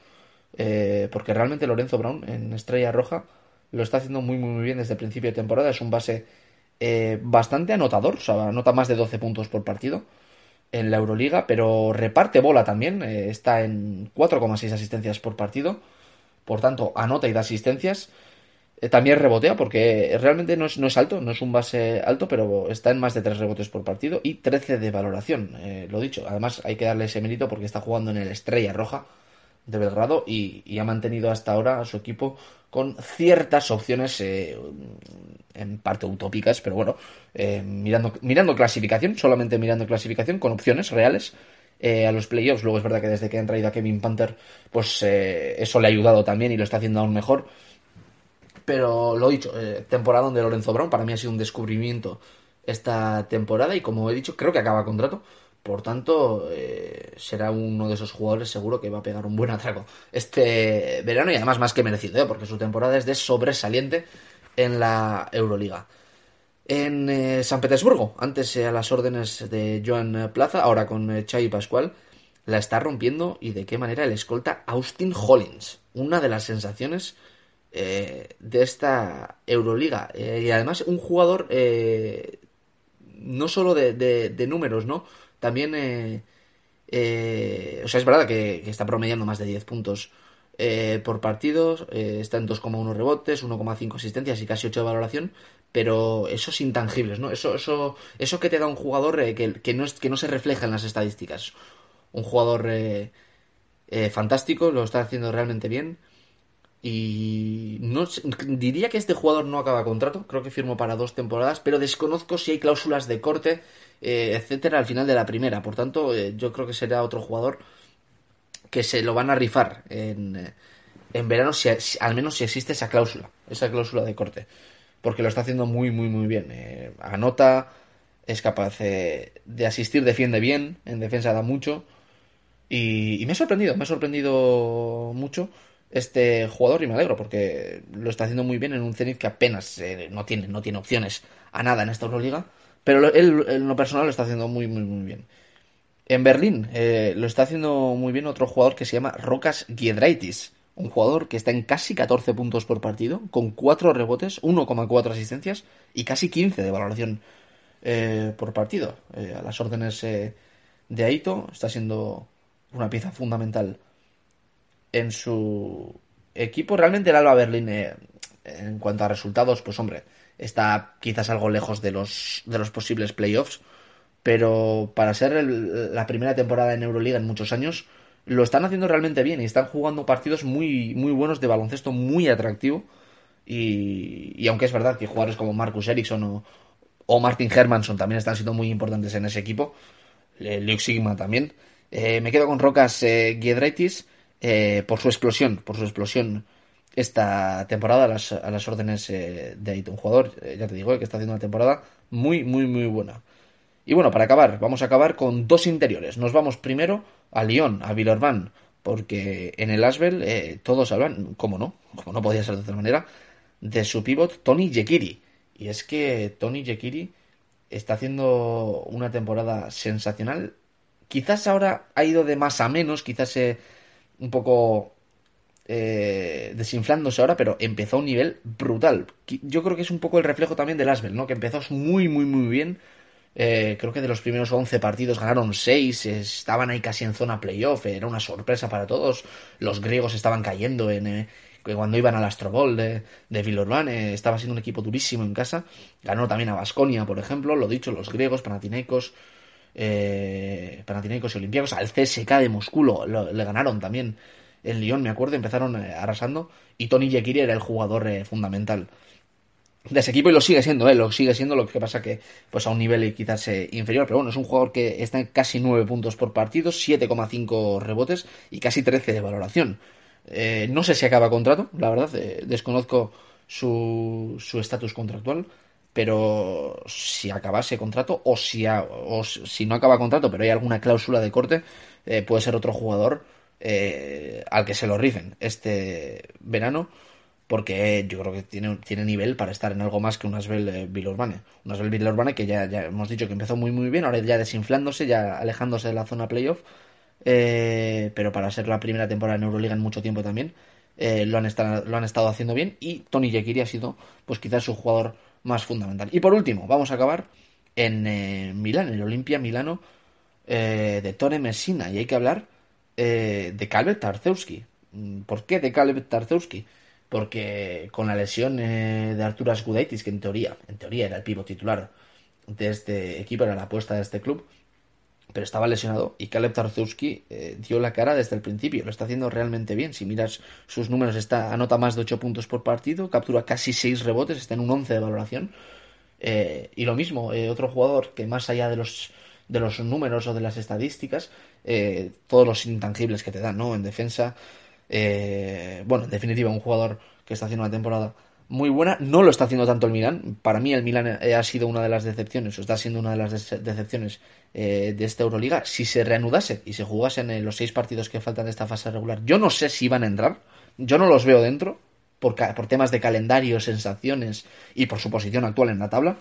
eh, porque realmente Lorenzo Brown en Estrella Roja lo está haciendo muy, muy, bien desde el principio de temporada. Es un base eh, bastante anotador, o sea, anota más de 12 puntos por partido en la Euroliga, pero reparte bola también. eh, está en 4,6 asistencias por partido. Por tanto, anota y da asistencias. Eh, también rebotea porque realmente no es, no es alto, no es un base alto, pero está en más de 3 rebotes por partido y 13 de valoración, eh, lo dicho. Además hay que darle ese mérito porque está jugando en el Estrella Roja de Belgrado y, ha mantenido hasta ahora a su equipo con ciertas opciones eh, en parte utópicas, pero bueno, eh, mirando, mirando clasificación, solamente mirando clasificación, con opciones reales eh, a los playoffs. Luego es verdad que desde que han traído a Kevin Panther, pues eh, eso le ha ayudado también y lo está haciendo aún mejor. Pero lo dicho, eh, temporada de Lorenzo Brown para mí ha sido un descubrimiento esta temporada y como he dicho, creo que acaba contrato. Por tanto, eh, será uno de esos jugadores seguro que va a pegar un buen atraco este verano y además más que merecido, ¿eh? porque su temporada es de sobresaliente en la Euroliga. En eh, San Petersburgo, antes a las órdenes de Joan Plaza, ahora con Chai Pascual, la está rompiendo y de qué manera el escolta Austin Hollins, una de las sensaciones eh, de esta Euroliga. Eh, y además un jugador eh, no solo de, números, ¿no? También, eh, eh, o sea, es verdad que, está promediando más de 10 puntos por partido, está en 2,1 rebotes, 1,5 asistencias y casi 8 de valoración, pero esos intangibles, ¿no? Eso, eso, eso que te da un jugador que, que no es, que no se refleja en las estadísticas. Un jugador fantástico, lo está haciendo realmente bien. Y no diría que este jugador no acaba contrato, creo que firmó para dos temporadas, pero desconozco si hay cláusulas de corte, eh, etcétera, al final de la primera. Por tanto, eh, yo creo que será otro jugador que se lo van a rifar en, eh, en verano, si, al menos si existe esa cláusula, esa cláusula de corte, porque lo está haciendo muy, muy, muy bien. Eh, anota, es capaz eh, de asistir, defiende bien, en defensa da mucho. Y me ha sorprendido, me ha sorprendido mucho este jugador y me alegro porque lo está haciendo muy bien en un Zenit que apenas eh, no, tiene, no tiene opciones a nada en esta Euroliga. Pero él en lo personal lo está haciendo muy, muy, muy bien. En Berlín eh, lo está haciendo muy bien otro jugador que se llama Rokas Giedraitis. Un jugador que está en casi 14 puntos por partido, con 4 rebotes, 1,4 asistencias y casi 15 de valoración eh, por partido. A las órdenes de Aito está siendo una pieza fundamental en su equipo. Realmente el Alba Berlín, eh, en cuanto a resultados, pues hombre, está quizás algo lejos de los, de los posibles playoffs. Pero para ser la primera temporada en Euroliga en muchos años, lo están haciendo realmente bien y están jugando partidos muy, muy buenos de baloncesto, muy atractivo. Y, y aunque es verdad que jugadores como Marcus Ericsson o, o Martin Hermanson también están siendo muy importantes en ese equipo, Le- Luke Sigma también, eh, me quedo con Rocas eh, eh, por su explosión, por su explosión esta temporada a las, a las órdenes eh, de Aito. Un jugador, eh, ya te digo, eh, que está haciendo una temporada muy, muy, muy buena. Y bueno, para acabar, vamos a acabar con dos interiores. Nos vamos primero a Lyon, a Villeurbanne, porque en el Asbel todos hablan, como no, como no podía ser de otra manera, de su pivot Tony Jekiri. Y es que Tony Jekiri está haciendo una temporada sensacional. Quizás ahora ha ido de más a menos, quizás eh, un poco eh, desinflándose ahora, pero empezó a un nivel brutal. Yo creo que es un poco el reflejo también del Asbel, ¿no? Que empezó muy, muy, muy bien. Eh, creo que de los primeros 11 partidos ganaron 6, estaban ahí casi en zona playoff, era una sorpresa para todos. Los griegos estaban cayendo en, eh, cuando iban al Astro Bowl de, de Villeurbanne, estaba siendo un equipo durísimo en casa. Ganó también a Basconia, por ejemplo, lo dicho, los griegos, Panathinaikos, eh, Panathinaikos y Olympiacos, al CSK de Moscú le ganaron también en Lyon, me acuerdo, empezaron eh, arrasando y Tony Yekiri era el jugador eh, fundamental de ese equipo y lo sigue siendo, ¿eh? lo sigue siendo, lo que pasa que pues a un nivel quizás eh, inferior, pero bueno, es un jugador que está en casi 9 puntos por partido, 7,5 rebotes y casi 13 de valoración. No sé si acaba contrato, la verdad, desconozco su estatus contractual, pero si acabase contrato o si, a- o si no acaba contrato, pero hay alguna cláusula de corte, eh, puede ser otro jugador eh, al que se lo rifen este verano porque yo creo que tiene, tiene nivel para estar en algo más que un Asbel eh. Un Asbel Villeurbanne que ya, hemos dicho que empezó muy muy bien, ahora ya desinflándose, ya alejándose de la zona playoff, eh, pero para ser la primera temporada en Euroliga en mucho tiempo también, lo, han estado, lo han estado haciendo bien y Tony Yekiri ha sido pues quizás su jugador más fundamental. Y por último, vamos a acabar en eh, Milán, en el Olimpia Milano eh, de Tone Messina y hay que hablar eh, de Calvet Tarzewski. Mm, ¿Por qué de Calvet Tarzewski? Porque con la lesión eh, de Arturas Gudaitis, que en teoría, en teoría era el pivo titular de este equipo, era la apuesta de este club, pero estaba lesionado y Caleb Tarzewski eh, dio la cara desde el principio, lo está haciendo realmente bien. Si miras sus números, está anota más de 8 puntos por partido, captura casi 6 rebotes, está en un 11 de valoración. Eh, y lo mismo, eh, otro jugador que más allá de los, de los números o de las estadísticas, eh, todos los intangibles que te dan, ¿no? En defensa, eh, bueno, en definitiva, un jugador que está haciendo una temporada muy buena. No lo está haciendo tanto el Milan. Para mí el Milan eh, ha sido una de las decepciones, o está siendo una de las decepciones eh, de esta Euroliga. Si se reanudase y se jugasen en los seis partidos que faltan de esta fase regular, yo no sé si van a entrar. Yo no los veo dentro, por, por temas de calendario, sensaciones y por su posición actual en la tabla.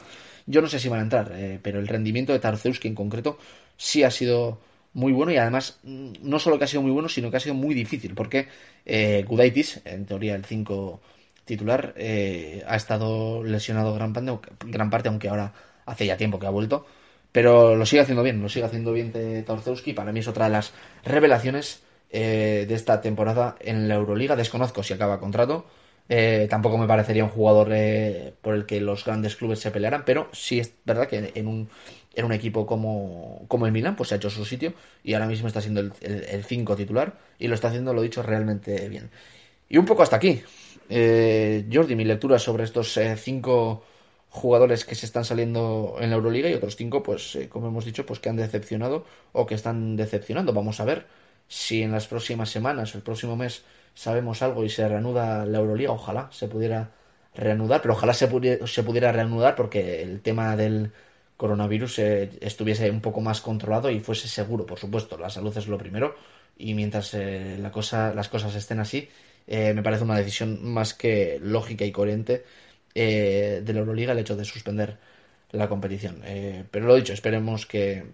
Yo no sé si van a entrar, eh, pero el rendimiento de Tarzewski en concreto sí ha sido muy bueno y además mm, no solo que ha sido muy bueno, sino que ha sido muy difícil, porque eh, Gudaitis, en teoría el 5 titular, eh, ha estado lesionado gran parte, gran parte, aunque ahora hace ya tiempo que ha vuelto, pero lo sigue haciendo bien, lo sigue haciendo bien de Tarzewski, para mí es otra de las revelaciones eh, de esta temporada en la Euroliga, desconozco si acaba contrato, eh, tampoco me parecería un jugador eh, por el que los grandes clubes se pelearan, pero sí es verdad que en un, en un equipo como, como el Milan, pues se ha hecho su sitio y ahora mismo está siendo el 5 titular y lo está haciendo, lo dicho, realmente bien. Y un poco hasta aquí. Eh, Jordi, mi lectura sobre estos 5 jugadores que se están saliendo en la Euroliga y otros 5, pues eh, como hemos dicho, pues que han decepcionado o que están decepcionando. Vamos a ver si en las próximas semanas o el próximo mes sabemos algo y se reanuda la Euroliga, ojalá se pudiera reanudar, pero ojalá se se pudiera reanudar porque el tema del coronavirus eh, estuviese un poco más controlado y fuese seguro, por supuesto, la salud es lo primero y mientras eh, la cosa, las cosas estén así, eh, me parece una decisión más que lógica y coherente eh, de la Euroliga el hecho de suspender la competición. Eh, pero lo dicho, esperemos que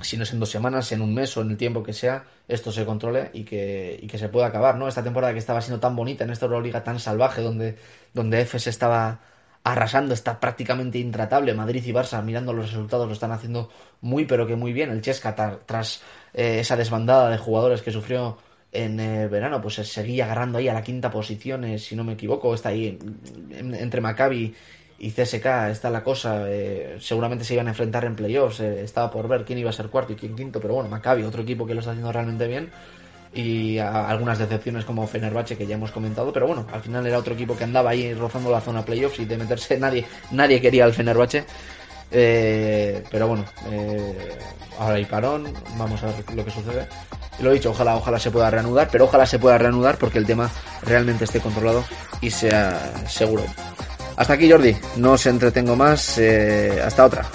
si no es en dos semanas, en un mes o en el tiempo que sea, esto se controle y que, y que se pueda acabar, ¿no? Esta temporada que estaba siendo tan bonita, en esta Euroliga tan salvaje, donde, donde EFES estaba arrasando, está prácticamente intratable. Madrid y Barça, mirando los resultados, lo están haciendo muy, pero que muy bien. El Chesca, tra- tras eh, esa desbandada de jugadores que sufrió en verano, pues se seguía agarrando ahí a la quinta posición, eh, si no me equivoco, está ahí en- entre Maccabi y CSK está la cosa. eh, seguramente se iban a enfrentar en playoffs. eh, estaba por ver quién iba a ser cuarto y quién quinto. Pero bueno, Maccabi, otro equipo que lo está haciendo realmente bien. Y a- algunas decepciones como Fenerbahce que ya hemos comentado. Pero bueno, al final era otro equipo que andaba ahí rozando la zona playoffs y de meterse nadie, nadie quería al Fenerbahce. Eh, pero bueno, eh, ahora hay parón, vamos a ver lo que sucede. Lo he dicho, ojalá, ojalá se pueda reanudar, pero ojalá se pueda reanudar porque el tema realmente esté controlado y sea seguro. Hasta aquí Jordi, no os entretengo más, eh, hasta otra.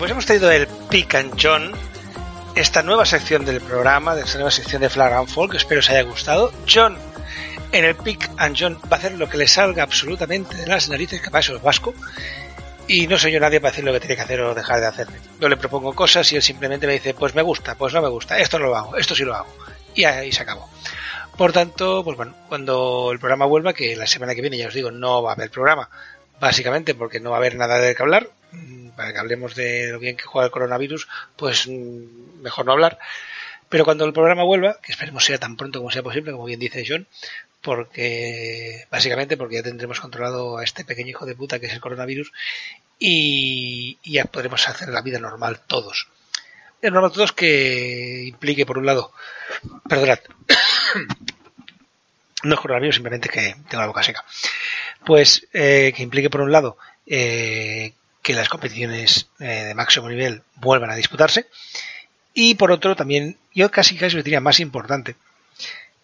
Pues hemos traído el Pick and John, esta nueva sección del programa, de esta nueva sección de Flag and Folk, que espero os haya gustado. John, en el Pick and John, va a hacer lo que le salga absolutamente de las narices, que para eso es vasco, y no soy yo nadie para decir lo que tiene que hacer o dejar de hacer. Yo le propongo cosas y él simplemente me dice, pues me gusta, pues no me gusta, esto no lo hago, esto sí lo hago. Y ahí se acabó. Por tanto, pues bueno, cuando el programa vuelva, que la semana que viene ya os digo, no va a haber programa, básicamente porque no va a haber nada de que hablar, para que hablemos de lo bien que juega el coronavirus, pues mm, mejor no hablar. Pero cuando el programa vuelva, que esperemos sea tan pronto como sea posible, como bien dice John, porque básicamente porque ya tendremos controlado a este pequeño hijo de puta que es el coronavirus y, y ya podremos hacer la vida normal todos. Es normal todos que implique por un lado, perdonad, no es coronavirus, simplemente que tengo la boca seca. Pues eh, que implique por un lado eh, que las competiciones eh, de máximo nivel vuelvan a disputarse y por otro también, yo casi casi lo diría más importante,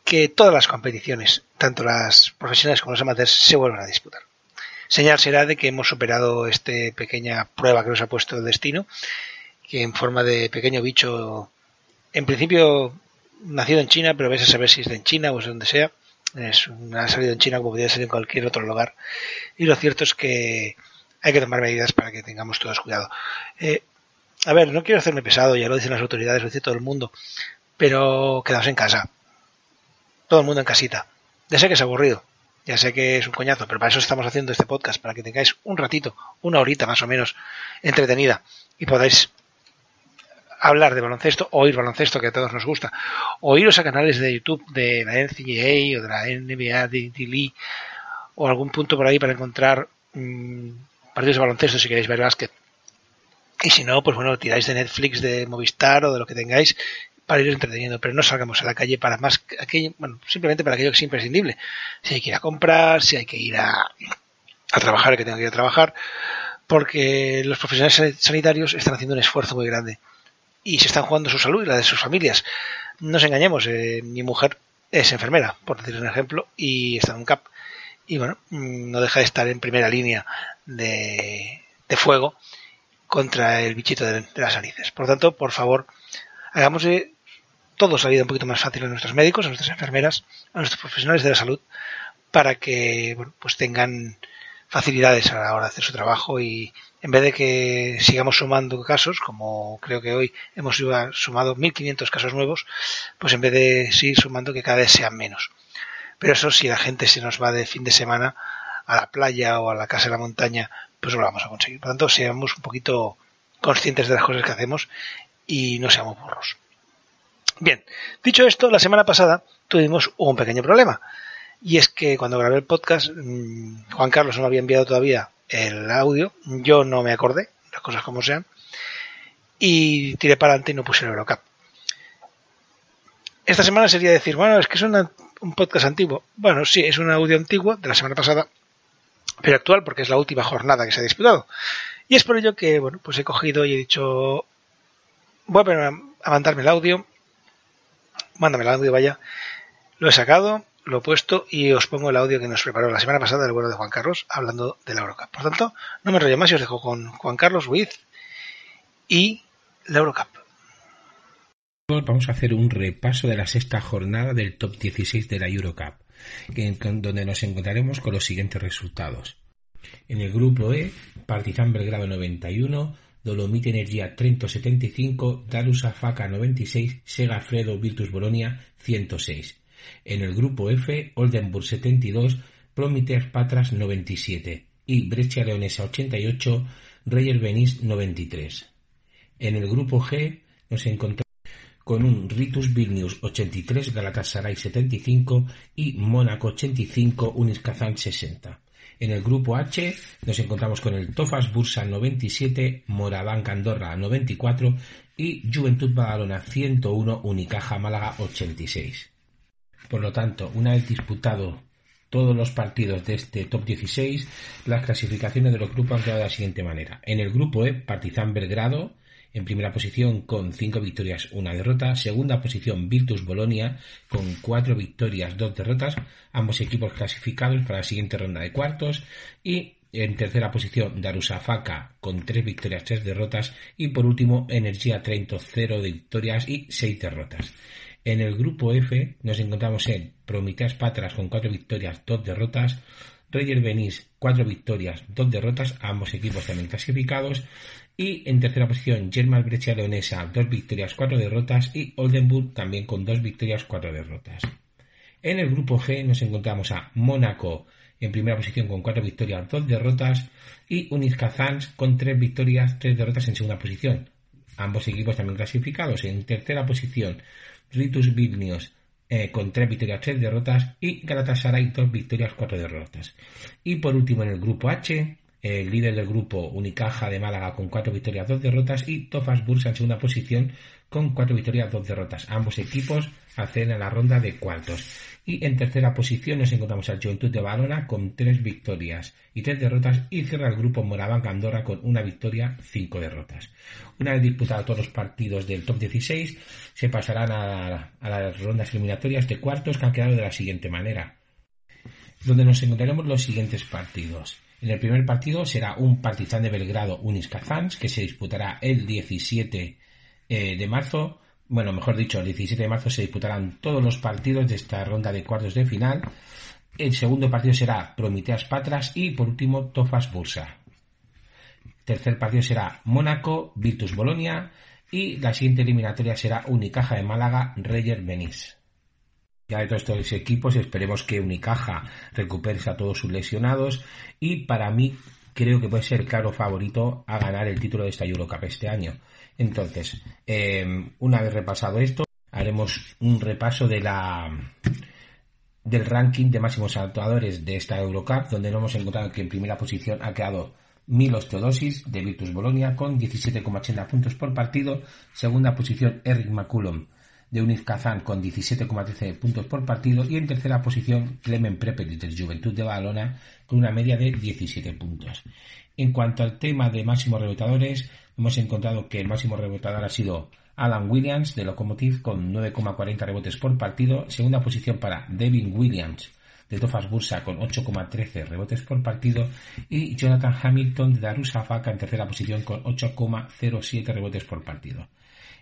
que todas las competiciones, tanto las profesionales como las amateurs, se vuelvan a disputar. Señal será de que hemos superado esta pequeña prueba que nos ha puesto el destino, que en forma de pequeño bicho, en principio nacido en China, pero ves a saber si es de en China o es de donde sea. Es, ha salido en China como podría ser en cualquier otro lugar. Y lo cierto es que hay que tomar medidas para que tengamos todos cuidado. Eh, a ver, no quiero hacerme pesado, ya lo dicen las autoridades, lo dice todo el mundo, pero quedaos en casa. Todo el mundo en casita. Ya sé que es aburrido, ya sé que es un coñazo, pero para eso estamos haciendo este podcast, para que tengáis un ratito, una horita más o menos entretenida y podáis hablar de baloncesto, oír baloncesto que a todos nos gusta, oíros a canales de YouTube de la NCAA o de la NBA, de D-League o algún punto por ahí para encontrar mmm, partidos de baloncesto si queréis ver básquet. Y si no, pues bueno, tiráis de Netflix, de Movistar o de lo que tengáis para ir entreteniendo, pero no salgamos a la calle para más aquello, bueno, simplemente para aquello que es imprescindible. Si hay que ir a comprar, si hay que ir a, a trabajar, que tenga que ir a trabajar, porque los profesionales sanitarios están haciendo un esfuerzo muy grande y se están jugando su salud y la de sus familias. No nos engañemos, eh, mi mujer es enfermera, por decir un ejemplo, y está en un CAP. Y bueno, no deja de estar en primera línea de, fuego contra el bichito de, las narices. Por lo tanto, por favor, hagamos de todo la vida un poquito más fácil a nuestros médicos, a nuestras enfermeras, a nuestros profesionales de la salud, para que bueno, pues tengan facilidades a la hora de hacer su trabajo y en vez de que sigamos sumando casos, como creo que hoy hemos sumado 1.500 casos nuevos, pues en vez de seguir sumando que cada vez sean menos. Pero eso si la gente se nos va de fin de semana a la playa o a la casa de la montaña, pues no lo vamos a conseguir. Por lo tanto, seamos un poquito conscientes de las cosas que hacemos y no seamos burros. Bien, dicho esto, la semana pasada tuvimos un pequeño problema. Y es que cuando grabé el podcast, mm, Juan Carlos no me había enviado todavía el audio, yo no me acordé, las cosas como sean, y tiré para adelante y no puse el Eurocup. Esta semana sería decir, bueno, es que es una, un podcast antiguo. Bueno, sí, es un audio antiguo de la semana pasada, pero actual porque es la última jornada que se ha disputado. Y es por ello que, bueno, pues he cogido y he dicho, voy a, a mandarme el audio, mándame el audio, vaya, lo he sacado, lo he puesto y os pongo el audio que nos preparó la semana pasada el bueno de Juan Carlos hablando de la Eurocup. Por tanto, no me enrollo más y os dejo con Juan Carlos Ruiz y la Eurocup. Vamos a hacer un repaso de la sexta jornada del top 16 de la Eurocup, donde nos encontraremos con los siguientes resultados. En el grupo E, Partizan Belgrado 91, Dolomite Energía Trento 75, Darussa Faca 96, Sega Fredo Virtus Bolonia 106. En el grupo F, Oldenburg 72, Prometheus Patras 97 y Breccia Leonesa 88, Reyer Benis 93. En el grupo G nos encontramos con un Ritus Vilnius 83, Galatasaray 75 y Mónaco 85, Uniskazan 60. En el grupo H nos encontramos con el Tofas Bursa 97, Morabanca Andorra 94 y Juventud Badalona 101, Unicaja Málaga 86. Por lo tanto, una vez disputado todos los partidos de este top 16, las clasificaciones de los grupos han quedado de la siguiente manera. En el grupo E, Partizan Belgrado, en primera posición con 5 victorias, una derrota. Segunda posición, Virtus Bolonia, con 4 victorias, 2 derrotas. Ambos equipos clasificados para la siguiente ronda de cuartos. Y En tercera posición, Darusafaka con 3 victorias, 3 derrotas. Y por último, Energía Trento, 0 victorias y 6 derrotas. En el grupo F nos encontramos en Prometeas Patras con 4 victorias, 2 derrotas. Reyer Benis, 4 victorias, 2 derrotas, ambos equipos también clasificados. Y en tercera posición, German Breccia Leonesa, 2 victorias, 4 derrotas. Y Oldenburg también con 2 victorias, 4 derrotas. En el grupo G nos encontramos a Mónaco en primera posición con 4 victorias, 2 derrotas. Y Unis con 3 victorias, 3 derrotas en segunda posición. Ambos equipos también clasificados. En tercera posición, Ritus Vilnius eh, con 3 victorias, 3 derrotas y Galatasaray 2 victorias, 4 derrotas. Y por último en el grupo H, el líder del grupo Unicaja de Málaga con 4 victorias, 2 derrotas y Tofas Bursa en segunda posición con 4 victorias, 2 derrotas. Ambos equipos acceden a la ronda de cuartos. Y en tercera posición nos encontramos al Juventud de Balona con 3 victorias y 3 derrotas y cierra el grupo Moraván Andorra con una victoria, 5 derrotas. Una vez disputados todos los partidos del top 16, se pasarán a, a las rondas eliminatorias de cuartos que han quedado de la siguiente manera. Donde nos encontraremos los siguientes partidos. En el primer partido será un Partizan de Belgrado Unis Kazans que se disputará el 17 eh, de marzo. Bueno, mejor dicho, el 17 de marzo se disputarán todos los partidos de esta ronda de cuartos de final. El segundo partido será Prometeas Patras y por último Tofas Bursa. Tercer partido será Mónaco Virtus Bolonia y la siguiente eliminatoria será Unicaja de Málaga Reyer Benis. Ya de todos estos equipos esperemos que Unicaja recupere a todos sus lesionados y para mí creo que puede ser claro favorito a ganar el título de esta Eurocup este año. Entonces, eh, una vez repasado esto, haremos un repaso de la del ranking de máximos actuadores de esta Eurocup, donde hemos encontrado que en primera posición ha quedado Milos Teodosis de Virtus Bolonia con 17,80 puntos por partido. Segunda posición Eric McCullum de Uniz Kazan con 17,13 puntos por partido y en tercera posición Clemen Prepelic del Juventud de Badalona con una media de 17 puntos. En cuanto al tema de máximos rebotadores, hemos encontrado que el máximo rebotador ha sido Alan Williams de Locomotive con 9,40 rebotes por partido, segunda posición para Devin Williams de Tofas Bursa con 8,13 rebotes por partido y Jonathan Hamilton de Darusafaka en tercera posición con 8,07 rebotes por partido.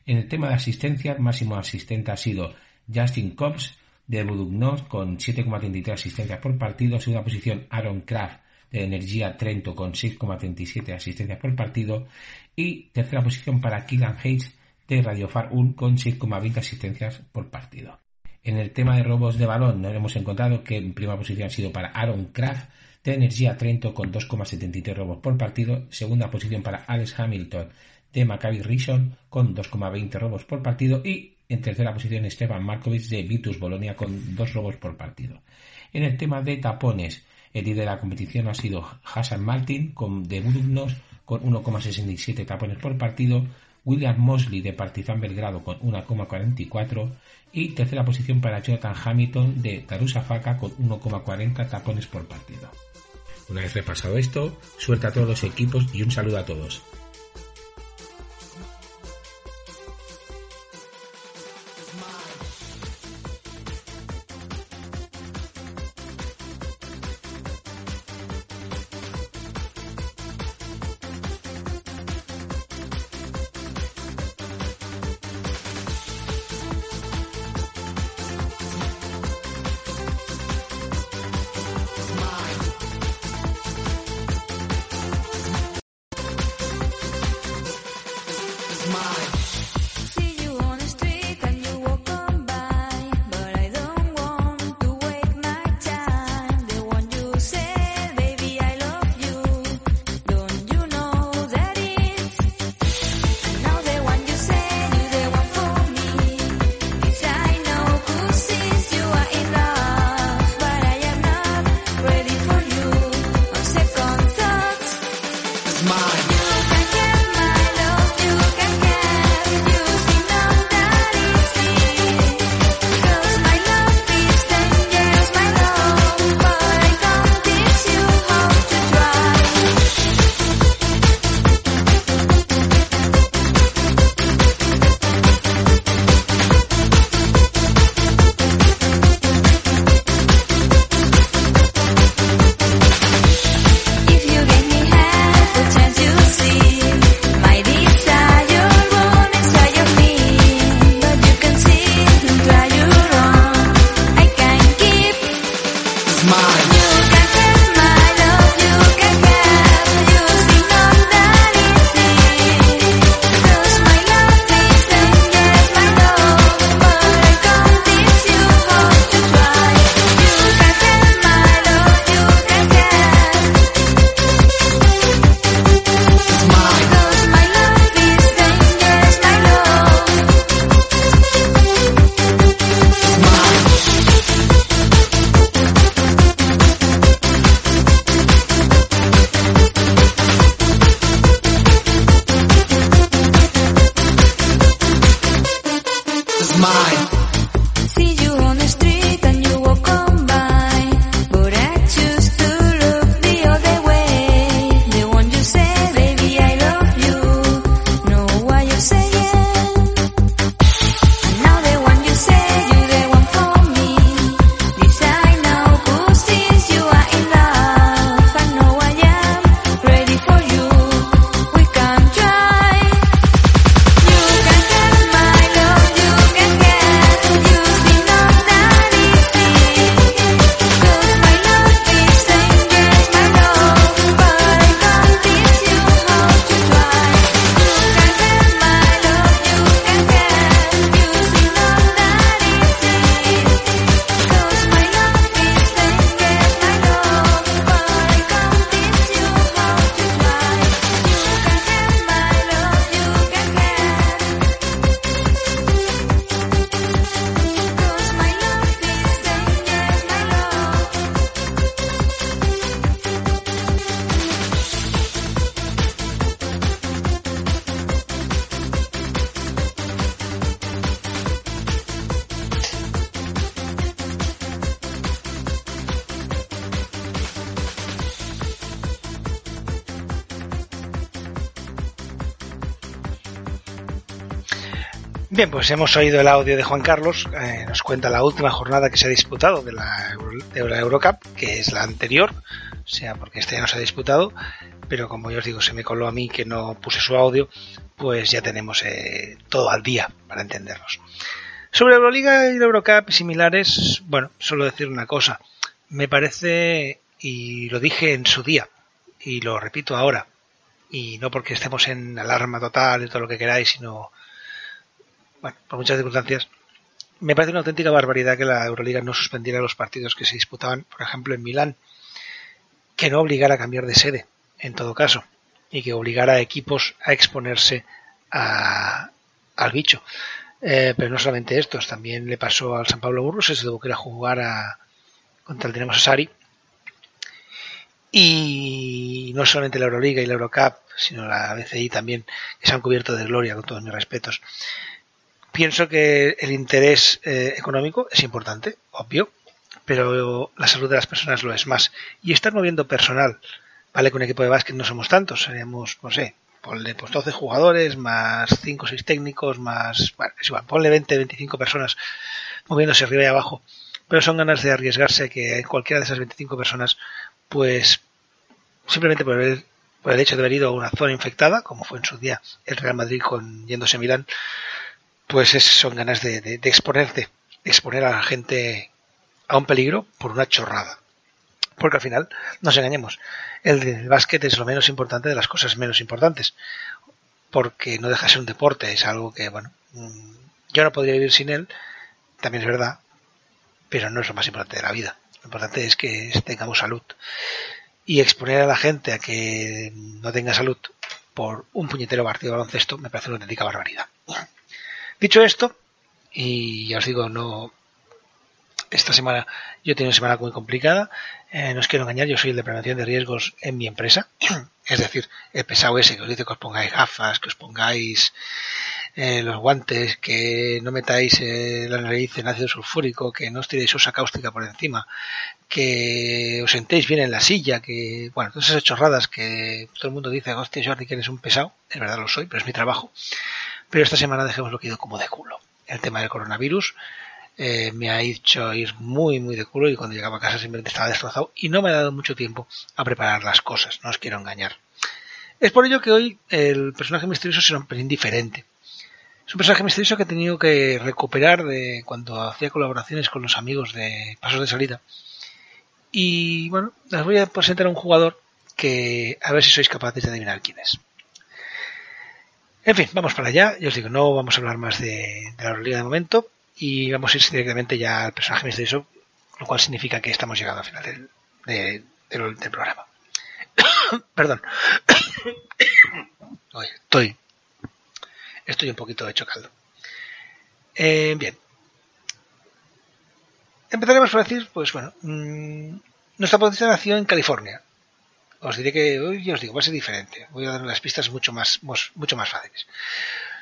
En el tema de asistencia, máximo asistente ha sido Justin Cobbs de Budugnos con 7,33 asistencias por partido. Segunda posición Aaron Kraft de Energía Trento con 6,37 asistencias por partido. Y tercera posición para Keelan Hayes de Radio Far 1 con 6,20 asistencias por partido. En el tema de robos de balón nos hemos encontrado que en primera posición ha sido para Aaron Kraft de Energía Trento con 2,73 robos por partido. Segunda posición para Alex Hamilton de Maccabi Rishon con 2,20 robos por partido y en tercera posición Esteban Markovic de Vitus Bolonia con 2 robos por partido. En el tema de tapones, el líder de la competición ha sido Hassan Martin con, de Budugnos con 1,67 tapones por partido, William Mosley de Partizan Belgrado con 1,44 y tercera posición para Jonathan Hamilton de Darusafaka con 1,40 tapones por partido. Una vez repasado esto, suelta a todos los equipos y un saludo a todos. Bien, pues hemos oído el audio de Juan Carlos, eh, nos cuenta la última jornada que se ha disputado de la, Eurocup, que es la anterior, o sea, porque este ya no se ha disputado, pero como yo os digo, se me coló a mí que no puse su audio, pues ya tenemos eh, todo al día para entendernos. Sobre Euroliga y la Eurocup y similares, bueno, solo decir una cosa, me parece, y lo dije en su día, y lo repito ahora, y no porque estemos en alarma total y todo lo que queráis, sino bueno, por muchas circunstancias, me parece una auténtica barbaridad que la Euroliga no suspendiera los partidos que se disputaban, por ejemplo, en Milán, que no obligara a cambiar de sede, en todo caso, y que obligara a equipos a exponerse a- al bicho. Eh, pero no solamente estos, también le pasó al San Pablo Burgos, se tuvo que ir a jugar a, contra el Dinamo Sassari. Y no solamente la Euroliga y la Eurocup, sino la BCI también, que se han cubierto de gloria, con todos mis respetos pienso que el interés eh, económico es importante, obvio, pero la salud de las personas lo es más. Y estar moviendo personal, vale que un equipo de básquet no somos tantos, seríamos, no sé, ponle pues 12 jugadores, más 5 o 6 técnicos, más, bueno, es igual, ponle 20, 25 personas moviéndose arriba y abajo. Pero son ganas de arriesgarse que cualquiera de esas 25 personas, pues, simplemente por el, por el hecho de haber ido a una zona infectada, como fue en su día el Real Madrid con yéndose a Milán, pues es- son ganas de, exponerte, exponer a la gente a un peligro por una chorrada. Porque al final, no nos engañemos, el, del básquet es lo menos importante de las cosas menos importantes. Porque no deja de ser un deporte, es algo que, bueno, mm, yo no podría vivir sin él, también es verdad, pero no es lo más importante de la vida. Lo importante es que tengamos salud. Y exponer a la gente a que no tenga salud por un puñetero partido de baloncesto me parece una auténtica barbaridad. Dicho esto, y ya os digo, no. Esta semana yo he tenido una semana muy complicada. Eh, no os quiero engañar, yo soy el de prevención de riesgos en mi empresa. es decir, el pesado ese que os dice que os pongáis gafas, que os pongáis eh, los guantes, que no metáis eh, la nariz en ácido sulfúrico, que no os tiréis sosa cáustica por encima, que os sentéis bien en la silla, que, bueno, todas esas chorradas que todo el mundo dice, hostia Jordi, que eres un pesado. Es verdad, lo soy, pero es mi trabajo. Pero esta semana dejemos lo que ido como de culo. El tema del coronavirus eh, me ha hecho ir muy, muy de culo y cuando llegaba a casa simplemente estaba destrozado y no me ha dado mucho tiempo a preparar las cosas, no os quiero engañar. Es por ello que hoy el personaje misterioso será un pelín diferente. Es un personaje misterioso que he tenido que recuperar de cuando hacía colaboraciones con los amigos de Pasos de Salida. Y bueno, les voy a presentar a un jugador que a ver si sois capaces de adivinar quién es. En fin, vamos para allá. Yo os digo, no vamos a hablar más de, la Euroliga de momento y vamos a ir directamente ya al personaje misterioso, lo cual significa que estamos llegando al final del, de- del- del programa. Perdón. Estoy, estoy un poquito hecho caldo. Eh, bien. Empezaremos por decir, pues bueno, mm, nuestra protagonista nació en California. Os diré que, hoy os digo, va a ser diferente. Voy a dar las pistas mucho más, mucho más fáciles.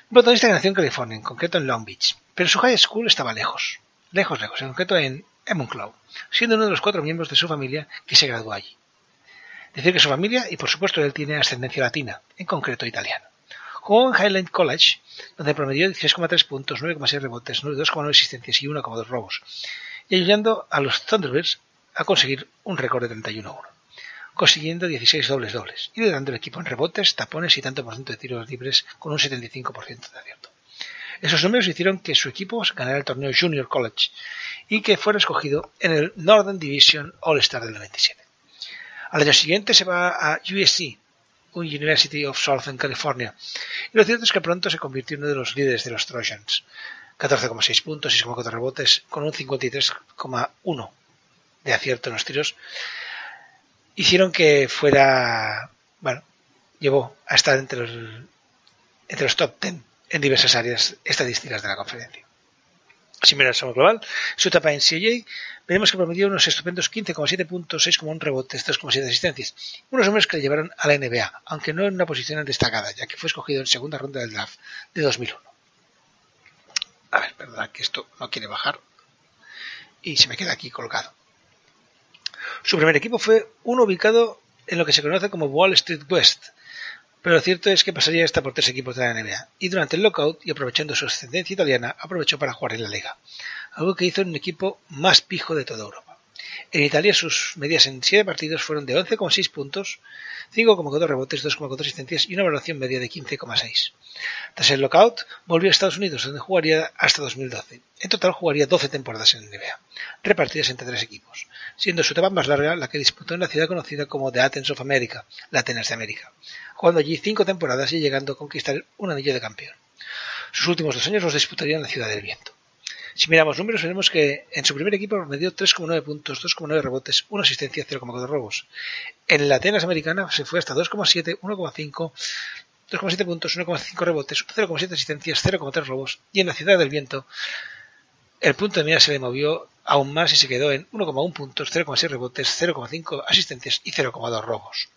Un protagonista nació en California, en concreto en Long Beach, pero su high school estaba lejos, lejos, lejos, en concreto en Enumclaw, siendo uno de los cuatro miembros de su familia que se graduó allí. Decir que su familia, y por supuesto él tiene ascendencia latina, en concreto italiano. Jugó en Highland College, donde promedió 16,3 puntos, 9,6 rebotes, 2,9 asistencias y 1,2 robos, y ayudando a los Thunderbirds a conseguir un récord de 31-1 consiguiendo 16 dobles dobles y liderando el equipo en rebotes, tapones y tanto por ciento de tiros libres con un 75% de acierto. Esos números hicieron que su equipo ganara el torneo Junior College y que fuera escogido en el Northern Division All-Star del 97. Al año siguiente se va a USC, University of Southern California, y lo cierto es que pronto se convirtió en uno de los líderes de los Trojans. 14,6 puntos, 6,4 rebotes, con un 53,1 de acierto en los tiros, hicieron que fuera, bueno, llevó a estar entre los, entre los top 10 en diversas áreas estadísticas de la conferencia. Si miramos a global, su etapa en CJ, veremos que promedió unos estupendos 15,7 puntos, 6,1 rebotes, 3,7 asistencias. Unos números que le llevaron a la NBA, aunque no en una posición destacada, ya que fue escogido en segunda ronda del draft de 2001. A ver, verdad que esto no quiere bajar y se me queda aquí colgado. Su primer equipo fue uno ubicado en lo que se conoce como Wall Street West, Pero lo cierto es que pasaría esta por tres equipos de la NBA, y durante el lockout, y aprovechando su ascendencia italiana, aprovechó para jugar en la liga, algo que hizo en un equipo más pijo de toda Europa. En Italia sus medias en 7 partidos fueron de 11,6 puntos, 5,2 rebotes, 2,4 asistencias y una valoración media de 15,6. Tras el lockout, volvió a Estados Unidos, donde jugaría hasta 2012. En total jugaría 12 temporadas en NBA, repartidas entre tres equipos, siendo su etapa más larga la que disputó en la ciudad conocida como The Athens of America, la Atenas de América, jugando allí cinco temporadas y llegando a conquistar un anillo de campeón. Sus últimos dos años los disputaría en la Ciudad del Viento. Si miramos números, veremos que en su primer equipo promedió 3,9 puntos, 2,9 rebotes, 1 asistencia, 0,4 robos. En la Atenas americana se fue hasta 2,7, 1,5, 2,7 puntos, 1,5 rebotes, 0,7 asistencias, 0,3 robos. Y en la Ciudad del Viento, el punto de mira se le movió aún más y se quedó en 1,1 puntos, 0,6 rebotes, 0,5 asistencias y 0,2 robos.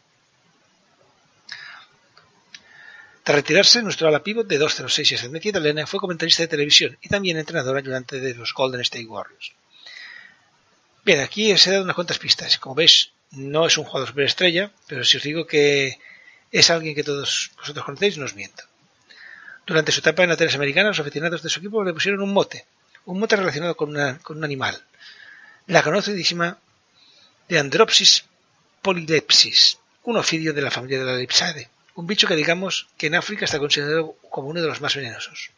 Tras retirarse, nuestro ala pívot de 2.06 y ascendencia italiana fue comentarista de televisión y también entrenador ayudante de los Golden State Warriors. Bien, aquí os he dado unas cuantas pistas. Como veis, no es un jugador superestrella, pero si os digo que es alguien que todos vosotros conocéis, no os miento. Durante su etapa en la tenis americana, los aficionados de su equipo le pusieron un mote, un mote relacionado con un animal. La conocidísima de Andropsis polylepsis, un ofidio de la familia de la Lipsade, un bicho que digamos que en África está considerado como uno de los más venenosos.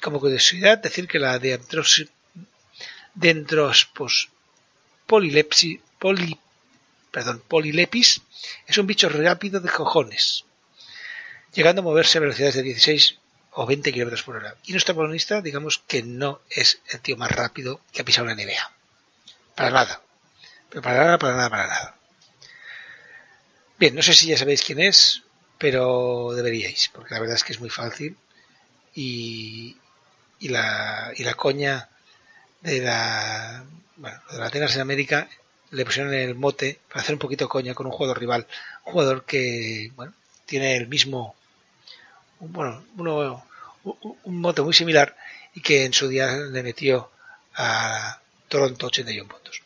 Como curiosidad, decir que la Dendrospos perdón, polylepis es un bicho rápido de cojones, llegando a moverse a velocidades de 16 o 20 km por hora. Y nuestro protagonista, digamos que no es el tío más rápido que ha pisado la NBA. Para nada. Pero para nada, para nada, para nada. Bien, no sé si ya sabéis quién es, pero deberíais, porque la verdad es que es muy fácil. Y, y, la, y la coña de la, bueno, de la Atenas en América le pusieron el mote para hacer un poquito coña con un jugador rival. Un jugador que, bueno, tiene el mismo, bueno, uno, un, un mote muy similar y que en su día le metió a Toronto 81 puntos.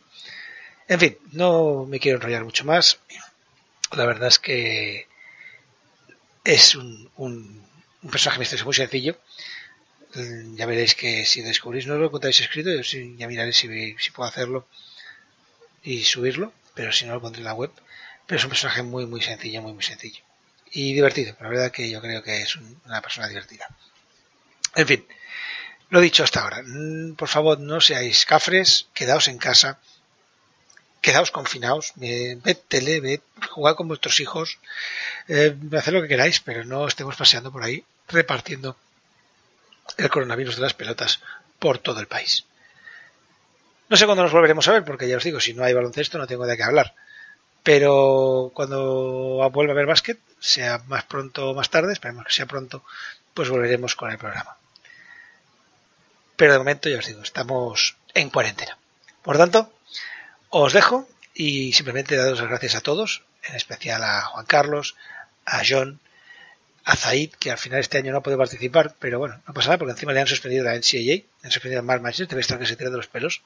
En fin, no me quiero enrollar mucho más. La verdad es que es un, un, un personaje muy sencillo. Mm, Ya veréis que si descubrís, no lo encontráis escrito, yo sí- ya miraré si, si puedo hacerlo y subirlo, pero si no lo pondré en la web. Pero es un personaje muy, muy sencillo, muy, muy sencillo. Y divertido, la verdad que yo creo que es un- una persona divertida. En fin, lo dicho hasta ahora. Mm, Por favor, no seáis cafres, quedaos en casa, quedaos confinados, ved tele, ved, jugad con vuestros hijos, eh, haced lo que queráis, pero no estemos paseando por ahí repartiendo el coronavirus de las pelotas por todo el país. No sé cuándo nos volveremos a ver, porque ya os digo, si no hay baloncesto no tengo de qué hablar. Pero cuando vuelva a haber básquet, sea más pronto o más tarde, esperemos que sea pronto, pues volveremos con el programa. Pero de momento, ya os digo, estamos en cuarentena. Por tanto, os dejo y simplemente daros las gracias a todos, en especial a Juan Carlos, a John, a Zaid, que al final este año no ha podido participar, pero bueno, no pasa nada porque encima le han suspendido la NCAA, le han suspendido a Mark Manchester, debe estar que se tira de los pelos.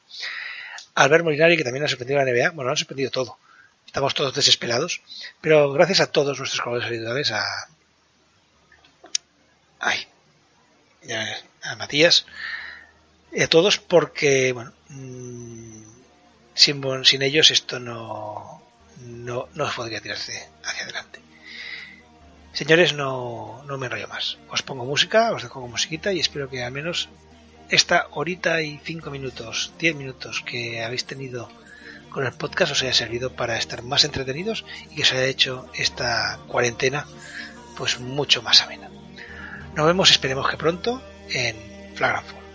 Albert Molinari, que también ha suspendido la NBA, bueno, lo han suspendido todo. Estamos todos desesperados, pero gracias a todos nuestros colaboradores ayudadores, a. Ay, a Matías, y a todos, porque, bueno, sin, ellos esto no, no, no podría tirarse hacia adelante. Señores, no, no me enrollo más. Os pongo música, os dejo con musiquita y espero que al menos esta horita y cinco minutos, diez minutos que habéis tenido con el podcast os haya servido para estar más entretenidos y que os haya hecho esta cuarentena pues mucho más amena. Nos vemos, esperemos que pronto, en Flagrant.